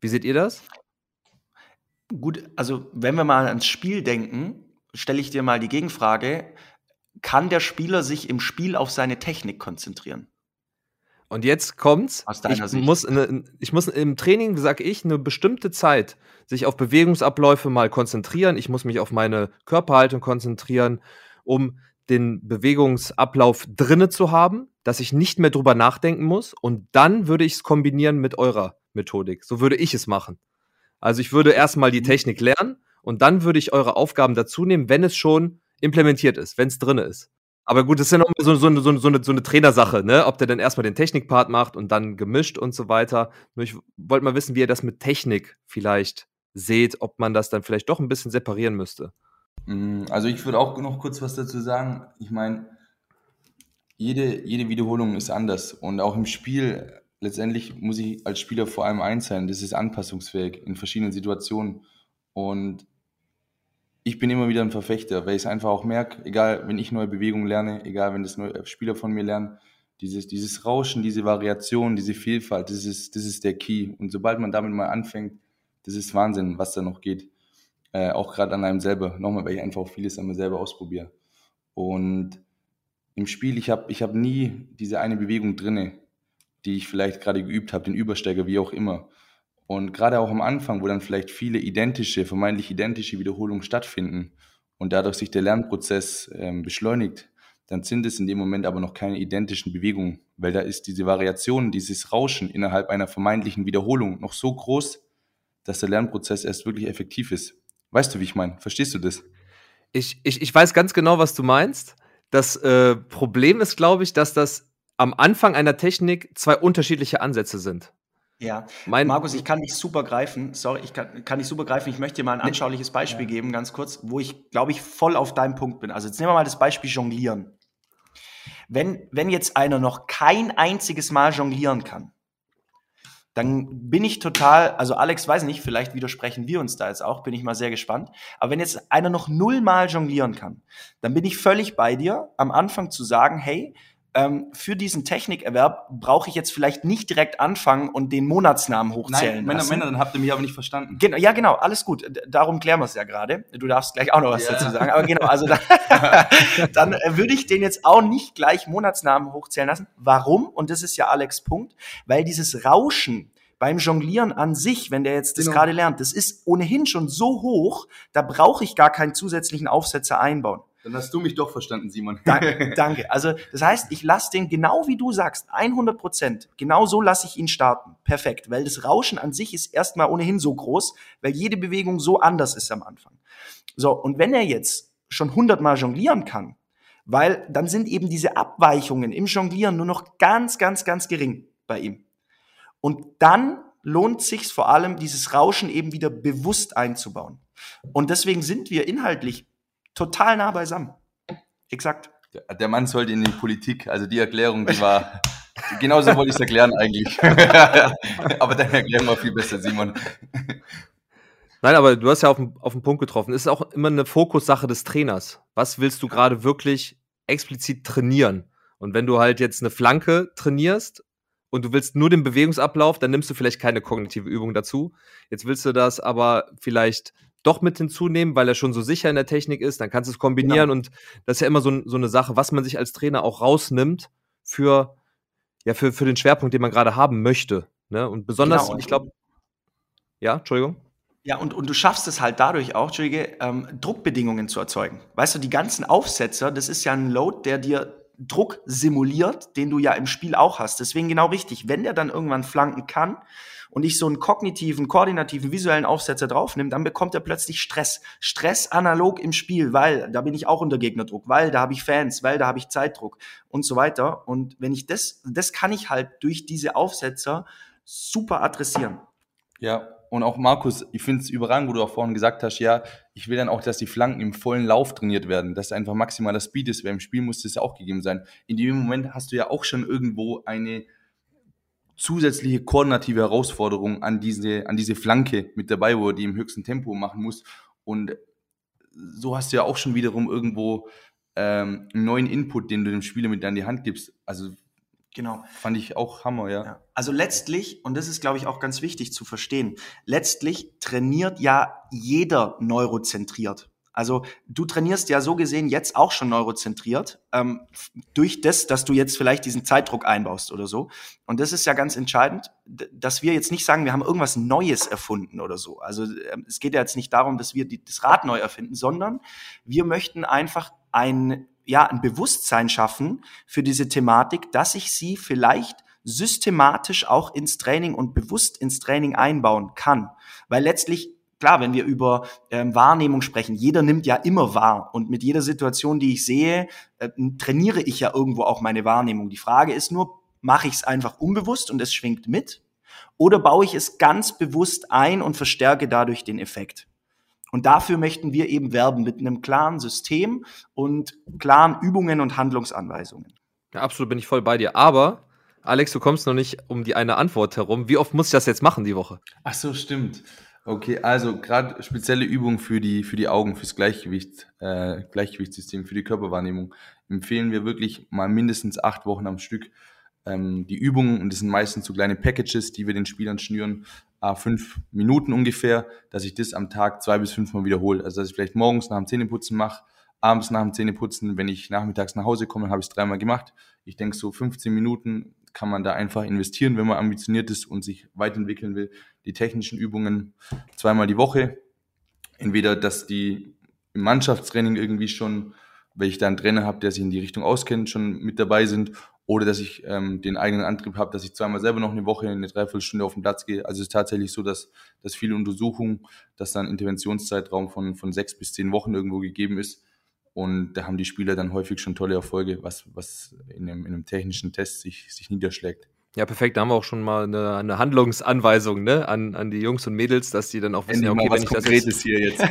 Wie seht ihr das? Gut, also wenn wir mal ans Spiel denken, stelle ich dir mal die Gegenfrage, kann der Spieler sich im Spiel auf seine Technik konzentrieren? Und jetzt kommt's. Aus deiner ich Sicht. muss, eine, ich muss im Training, sag ich, eine bestimmte Zeit sich auf Bewegungsabläufe mal konzentrieren. Ich muss mich auf meine Körperhaltung konzentrieren, um den Bewegungsablauf drinne zu haben, dass ich nicht mehr drüber nachdenken muss und dann würde ich es kombinieren mit eurer Methodik. So würde ich es machen. Also ich würde erstmal die mhm. Technik lernen und dann würde ich eure Aufgaben dazu nehmen, wenn es schon implementiert ist, wenn es drinne ist. Aber gut, das ist ja noch so, so, so, so, eine, so eine Trainersache, ne? Ob der dann erstmal den Technikpart macht und dann gemischt und so weiter. Nur ich wollte mal wissen, wie ihr das mit Technik vielleicht seht, ob man das dann vielleicht doch ein bisschen separieren müsste. Mm, also ich würde auch noch kurz was dazu sagen. Ich meine, jede, jede Wiederholung ist anders und auch im Spiel letztendlich muss ich als Spieler vor allem eins sein, das ist anpassungsfähig in verschiedenen Situationen und ich bin immer wieder ein Verfechter, weil ich es einfach auch merke, egal wenn ich neue Bewegungen lerne, egal wenn das neue Spieler von mir lernen, dieses, dieses Rauschen, diese Variation, diese Vielfalt, das ist, das ist der Key. Und sobald man damit mal anfängt, das ist Wahnsinn, was da noch geht. äh, auch gerade an einem selber. Nochmal, weil ich einfach auch vieles an mir selber ausprobiere. Und im Spiel, ich habe ich hab nie diese eine Bewegung drinne, die ich vielleicht gerade geübt habe, den Übersteiger, wie auch immer. Und gerade auch am Anfang, wo dann vielleicht viele identische, vermeintlich identische Wiederholungen stattfinden und dadurch sich der Lernprozess ähm, beschleunigt, dann sind es in dem Moment aber noch keine identischen Bewegungen, weil da ist diese Variation, dieses Rauschen innerhalb einer vermeintlichen Wiederholung noch so groß, dass der Lernprozess erst wirklich effektiv ist. Weißt du, wie ich meine? Verstehst du das? Ich, ich, ich weiß ganz genau, was du meinst. Das äh, Problem ist, glaube ich, dass das am Anfang einer Technik zwei unterschiedliche Ansätze sind. Ja, mein, Markus, ich kann dich super greifen. Sorry, ich kann, kann dich super greifen. Ich möchte dir mal ein anschauliches Beispiel ja. geben, ganz kurz, wo ich, glaube ich, voll auf deinem Punkt bin. Also jetzt nehmen wir mal das Beispiel Jonglieren. Wenn, wenn jetzt einer noch kein einziges Mal jonglieren kann, dann bin ich total, also Alex weiß nicht, vielleicht widersprechen wir uns da jetzt auch, bin ich mal sehr gespannt. Aber wenn jetzt einer noch nullmal jonglieren kann, dann bin ich völlig bei dir, am Anfang zu sagen, hey, ähm, für diesen Technikerwerb brauche ich jetzt vielleicht nicht direkt anfangen und den Monatsnamen hochzählen Nein, Männer, lassen. Männer, dann habt ihr mich aber nicht verstanden. Genau, ja, genau, alles gut. Darum klären wir es ja gerade. Du darfst gleich auch noch was ja. dazu sagen. Aber genau, also [LAUGHS] dann, [LAUGHS] dann äh, würde ich den jetzt auch nicht gleich Monatsnamen hochzählen lassen. Warum? Und das ist ja Alex Punkt, weil dieses Rauschen beim Jonglieren an sich, wenn der jetzt das genau. gerade lernt, das ist ohnehin schon so hoch, da brauche ich gar keinen zusätzlichen Aufsetzer einbauen. Dann hast du mich doch verstanden, Simon. Danke. [LAUGHS] danke. Also das heißt, ich lasse den genau wie du sagst, 100 Prozent. Genau so lasse ich ihn starten. Perfekt. Weil das Rauschen an sich ist erstmal ohnehin so groß, weil jede Bewegung so anders ist am Anfang. So, und wenn er jetzt schon 100 Mal jonglieren kann, weil dann sind eben diese Abweichungen im Jonglieren nur noch ganz, ganz, ganz gering bei ihm. Und dann lohnt sich vor allem, dieses Rauschen eben wieder bewusst einzubauen. Und deswegen sind wir inhaltlich total nah beisammen. Exakt. Der Mann sollte in die Politik, also die Erklärung, die war, genauso wollte ich es erklären eigentlich. [LAUGHS] aber deine Erklärung war viel besser, Simon. Nein, aber du hast ja auf den, auf den Punkt getroffen. Es ist auch immer eine Fokussache des Trainers. Was willst du gerade wirklich explizit trainieren? Und wenn du halt jetzt eine Flanke trainierst und du willst nur den Bewegungsablauf, dann nimmst du vielleicht keine kognitive Übung dazu. Jetzt willst du das aber vielleicht doch mit hinzunehmen, weil er schon so sicher in der Technik ist, dann kannst du es kombinieren genau. und das ist ja immer so, so eine Sache, was man sich als Trainer auch rausnimmt für, ja, für, für den Schwerpunkt, den man gerade haben möchte. Ne? Und besonders, genau. ich glaube, ja, Entschuldigung. Ja, und, und du schaffst es halt dadurch auch, Entschuldige, ähm, Druckbedingungen zu erzeugen. Weißt du, die ganzen Aufsetzer, das ist ja ein Load, der dir Druck simuliert, den du ja im Spiel auch hast. Deswegen genau richtig, wenn der dann irgendwann flanken kann, und ich so einen kognitiven, koordinativen, visuellen Aufsetzer draufnehme, dann bekommt er plötzlich Stress. Stress analog im Spiel, weil da bin ich auch unter Gegnerdruck, weil da habe ich Fans, weil da habe ich Zeitdruck und so weiter. Und wenn ich das, das kann ich halt durch diese Aufsetzer super adressieren. Ja, und auch Markus, ich finde es überragend, wo du auch vorhin gesagt hast, ja, ich will dann auch, dass die Flanken im vollen Lauf trainiert werden, dass einfach maximaler Speed ist, weil im Spiel muss das ja auch gegeben sein. In dem Moment hast du ja auch schon irgendwo eine zusätzliche koordinative Herausforderung an diese, an diese Flanke mit dabei, wo er die im höchsten Tempo machen muss. Und so hast du ja auch schon wiederum irgendwo ähm, einen neuen Input, den du dem Spieler mit an die Hand gibst. Also Genau. Fand ich auch Hammer, ja. ja. Also letztlich, und das ist, glaube ich, auch ganz wichtig zu verstehen, letztlich trainiert ja jeder neurozentriert. Also du trainierst ja so gesehen jetzt auch schon neurozentriert, ähm, durch das, dass du jetzt vielleicht diesen Zeitdruck einbaust oder so. Und das ist ja ganz entscheidend, dass wir jetzt nicht sagen, wir haben irgendwas Neues erfunden oder so. Also ähm, es geht ja jetzt nicht darum, dass wir die, das Rad neu erfinden, sondern wir möchten einfach ein, ja, ein Bewusstsein schaffen für diese Thematik, dass ich sie vielleicht systematisch auch ins Training und bewusst ins Training einbauen kann. Weil letztlich klar, wenn wir über ähm, Wahrnehmung sprechen, jeder nimmt ja immer wahr. Und mit jeder Situation, die ich sehe, äh, trainiere ich ja irgendwo auch meine Wahrnehmung. Die Frage ist nur, mache ich es einfach unbewusst und es schwingt mit? Oder baue ich es ganz bewusst ein und verstärke dadurch den Effekt? Und dafür möchten wir eben werben mit einem klaren System und klaren Übungen und Handlungsanweisungen. Ja, absolut bin ich voll bei dir. Aber Alex, du kommst noch nicht um die eine Antwort herum. Wie oft muss ich das jetzt machen die Woche? Ach so, stimmt. Okay, also gerade spezielle Übungen für die, für die Augen, fürs Gleichgewicht, äh, Gleichgewichtssystem, für die Körperwahrnehmung empfehlen wir wirklich mal mindestens acht Wochen am Stück ähm, die Übungen und das sind meistens so kleine Packages, die wir den Spielern schnüren, äh, fünf Minuten ungefähr, dass ich das am Tag zwei bis fünfmal wiederhole. Also dass ich vielleicht morgens nach dem Zähneputzen mache, abends nach dem Zähneputzen, wenn ich nachmittags nach Hause komme, habe ich es dreimal gemacht. Ich denke, so 15 Minuten kann man da einfach investieren, wenn man ambitioniert ist und sich weiterentwickeln will. Die technischen Übungen zweimal die Woche. Entweder, dass die im Mannschaftstraining irgendwie schon, weil ich da einen Trainer habe, der sich in die Richtung auskennt, schon mit dabei sind. Oder dass ich ähm, den eigenen Antrieb habe, dass ich zweimal selber noch eine Woche, eine Dreiviertelstunde auf den Platz gehe. Also es ist tatsächlich so, dass, dass viele Untersuchungen, dass dann Interventionszeitraum von, von sechs bis zehn Wochen irgendwo gegeben ist, und da haben die Spieler dann häufig schon tolle Erfolge, was, was in, einem, in einem technischen Test sich, sich niederschlägt. Ja, perfekt. Da haben wir auch schon mal eine, eine Handlungsanweisung ne? an, an die Jungs und Mädels, dass die dann auch wissen, ja, okay, wenn ich das jetzt... hier jetzt. [LAUGHS]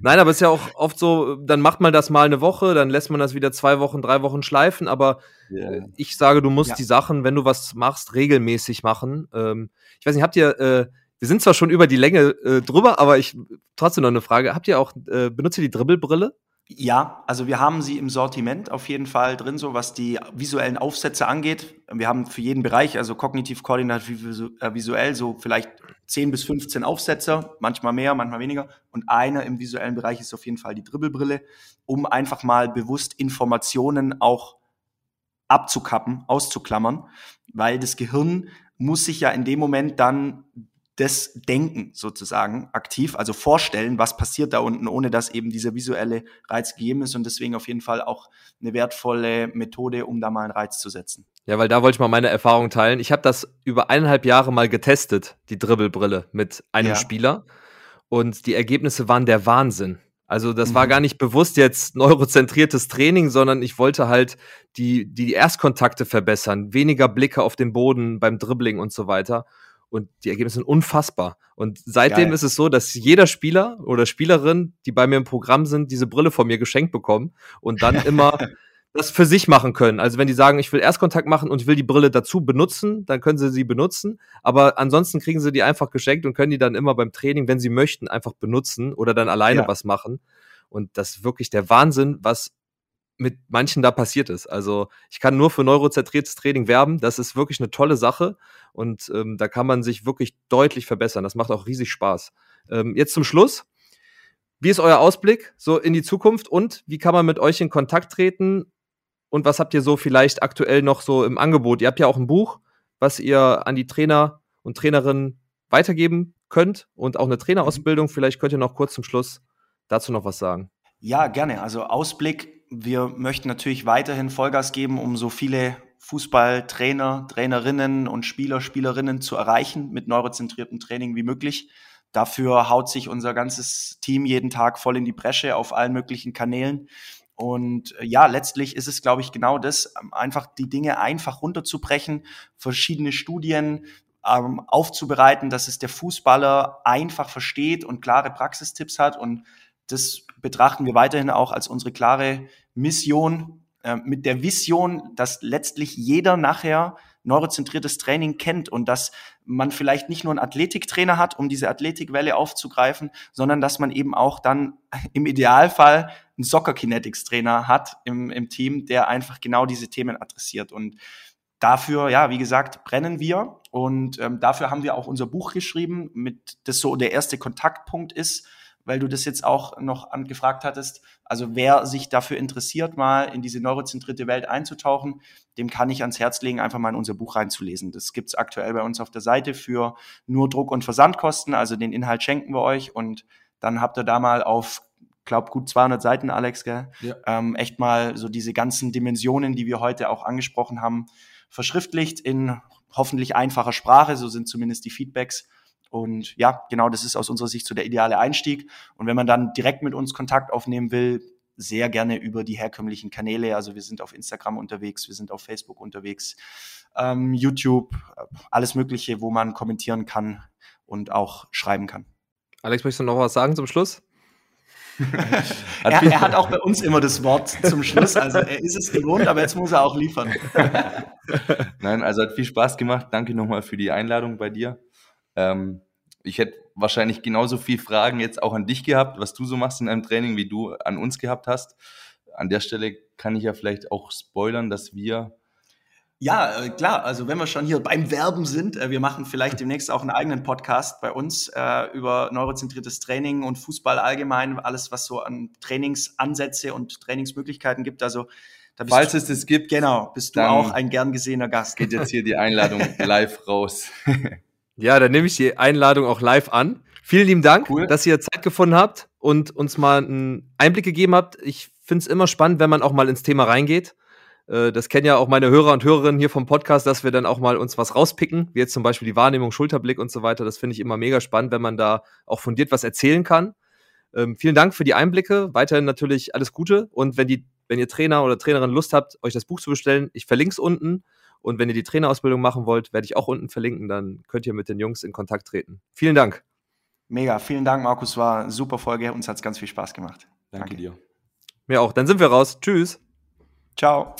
Nein, aber es ist ja auch oft so, dann macht man das mal eine Woche, dann lässt man das wieder zwei Wochen, drei Wochen schleifen, aber yeah. ich sage, du musst ja. die Sachen, wenn du was machst, regelmäßig machen. Ähm, ich weiß nicht, habt ihr äh, wir sind zwar schon über die Länge äh, drüber, aber ich trotzdem noch eine Frage. Habt ihr auch, äh, benutzt ihr die Dribbelbrille? Ja, also wir haben sie im Sortiment auf jeden Fall drin, so was die visuellen Aufsätze angeht. Wir haben für jeden Bereich, also kognitiv, koordinativ, äh, visuell, so vielleicht 10 bis 15 Aufsätze, manchmal mehr, manchmal weniger. Und einer im visuellen Bereich ist auf jeden Fall die Dribbelbrille, um einfach mal bewusst Informationen auch abzukappen, auszuklammern, weil das Gehirn muss sich ja in dem Moment dann das Denken sozusagen aktiv, also vorstellen, was passiert da unten, ohne dass eben dieser visuelle Reiz gegeben ist und deswegen auf jeden Fall auch eine wertvolle Methode, um da mal einen Reiz zu setzen. Ja, weil da wollte ich mal meine Erfahrung teilen. Ich habe das über eineinhalb Jahre mal getestet, die Dribbelbrille mit einem ja. Spieler und die Ergebnisse waren der Wahnsinn. Also das mhm. war gar nicht bewusst jetzt neurozentriertes Training, sondern ich wollte halt die, die Erstkontakte verbessern, weniger Blicke auf den Boden beim Dribbling und so weiter und die Ergebnisse sind unfassbar. Und seitdem Geil. ist es so, dass jeder Spieler oder Spielerin, die bei mir im Programm sind, diese Brille von mir geschenkt bekommen und dann [LAUGHS] immer das für sich machen können. Also wenn die sagen, ich will Erstkontakt machen und ich will die Brille dazu benutzen, dann können sie sie benutzen. Aber ansonsten kriegen sie die einfach geschenkt und können die dann immer beim Training, wenn sie möchten, einfach benutzen oder dann alleine ja. was machen. Und das ist wirklich der Wahnsinn, was mit manchen da passiert ist. Also ich kann nur für neurozentriertes Training werben. Das ist wirklich eine tolle Sache und ähm, da kann man sich wirklich deutlich verbessern. Das macht auch riesig Spaß. Ähm, jetzt zum Schluss. Wie ist euer Ausblick so in die Zukunft und wie kann man mit euch in Kontakt treten? Und was habt ihr so vielleicht aktuell noch so im Angebot? Ihr habt ja auch ein Buch, was ihr an die Trainer und Trainerinnen weitergeben könnt und auch eine Trainerausbildung. Vielleicht könnt ihr noch kurz zum Schluss dazu noch was sagen. Ja, gerne. Also Ausblick wir möchten natürlich weiterhin Vollgas geben, um so viele Fußballtrainer, Trainerinnen und Spieler, Spielerinnen zu erreichen mit neurozentriertem Training wie möglich. Dafür haut sich unser ganzes Team jeden Tag voll in die Bresche auf allen möglichen Kanälen. Und äh, ja, letztlich ist es, glaube ich, genau das, ähm, einfach die Dinge einfach runterzubrechen, verschiedene Studien ähm, aufzubereiten, dass es der Fußballer einfach versteht und klare Praxistipps hat. Und das betrachten wir weiterhin auch als unsere klare Mission äh, mit der Vision, dass letztlich jeder nachher neurozentriertes Training kennt und dass man vielleicht nicht nur einen Athletiktrainer hat, um diese Athletikwelle aufzugreifen, sondern dass man eben auch dann im Idealfall einen Soccer Kinetics Trainer hat im, im Team, der einfach genau diese Themen adressiert. Und Dafür, ja, wie gesagt, brennen wir. Und ähm, dafür haben wir auch unser Buch geschrieben, mit das so der erste Kontaktpunkt ist weil du das jetzt auch noch angefragt hattest. Also wer sich dafür interessiert, mal in diese neurozentrierte Welt einzutauchen, dem kann ich ans Herz legen, einfach mal in unser Buch reinzulesen. Das gibt's aktuell bei uns auf der Seite für nur Druck- und Versandkosten. Also den Inhalt schenken wir euch und dann habt ihr da mal auf glaub gut 200 Seiten, Alex, gell? Ja. Ähm, echt mal so diese ganzen Dimensionen, die wir heute auch angesprochen haben, verschriftlicht in hoffentlich einfacher Sprache. So sind zumindest die Feedbacks. Und ja, genau, das ist aus unserer Sicht so der ideale Einstieg. Und wenn man dann direkt mit uns Kontakt aufnehmen will, sehr gerne über die herkömmlichen Kanäle. Also wir sind auf Instagram unterwegs, wir sind auf Facebook unterwegs, ähm, YouTube, alles Mögliche, wo man kommentieren kann und auch schreiben kann. Alex, möchtest du noch was sagen zum Schluss? [LAUGHS] er, er, hat auch bei uns immer das Wort zum Schluss. Also er ist es gewohnt, aber jetzt muss er auch liefern. [LAUGHS] Nein, also hat viel Spaß gemacht. Danke nochmal für die Einladung bei dir. Ähm, ich hätte wahrscheinlich genauso viel Fragen jetzt auch an dich gehabt, was du so machst in einem Training, wie du an uns gehabt hast. An der Stelle kann ich ja vielleicht auch spoilern, dass wir Ja, äh, klar. Also wenn wir schon hier beim Werben sind, äh, wir machen vielleicht demnächst auch einen eigenen Podcast bei uns äh, über neurozentriertes Training und Fußball allgemein, alles was so an Trainingsansätze und Trainingsmöglichkeiten gibt. Also Falls du, es das gibt, genau, bist du auch ein gern gesehener Gast. Geht jetzt hier die Einladung [LAUGHS] live raus. [LAUGHS] ja, dann nehme ich die Einladung auch live an. Vielen lieben Dank, cool. dass ihr Zeit gefunden habt und uns mal einen Einblick gegeben habt. Ich finde es immer spannend, wenn man auch mal ins Thema reingeht. Äh, das kennen ja auch meine Hörer und Hörerinnen hier vom Podcast, dass wir dann auch mal uns was rauspicken, wie jetzt zum Beispiel die Wahrnehmung, Schulterblick und so weiter. Das finde ich immer mega spannend, wenn man da auch fundiert was erzählen kann. Ähm, vielen Dank für die Einblicke. Weiterhin natürlich alles Gute. Und wenn, die, wenn ihr Trainer oder Trainerin Lust habt, euch das Buch zu bestellen, ich verlinke es unten. Und wenn ihr die Trainerausbildung machen wollt, werde ich auch unten verlinken. Dann könnt ihr mit den Jungs in Kontakt treten. Vielen Dank. Mega, vielen Dank, Markus. War eine super Folge. Uns hat es ganz viel Spaß gemacht. Danke, Danke dir. Mir auch. Dann sind wir raus. Tschüss. Ciao.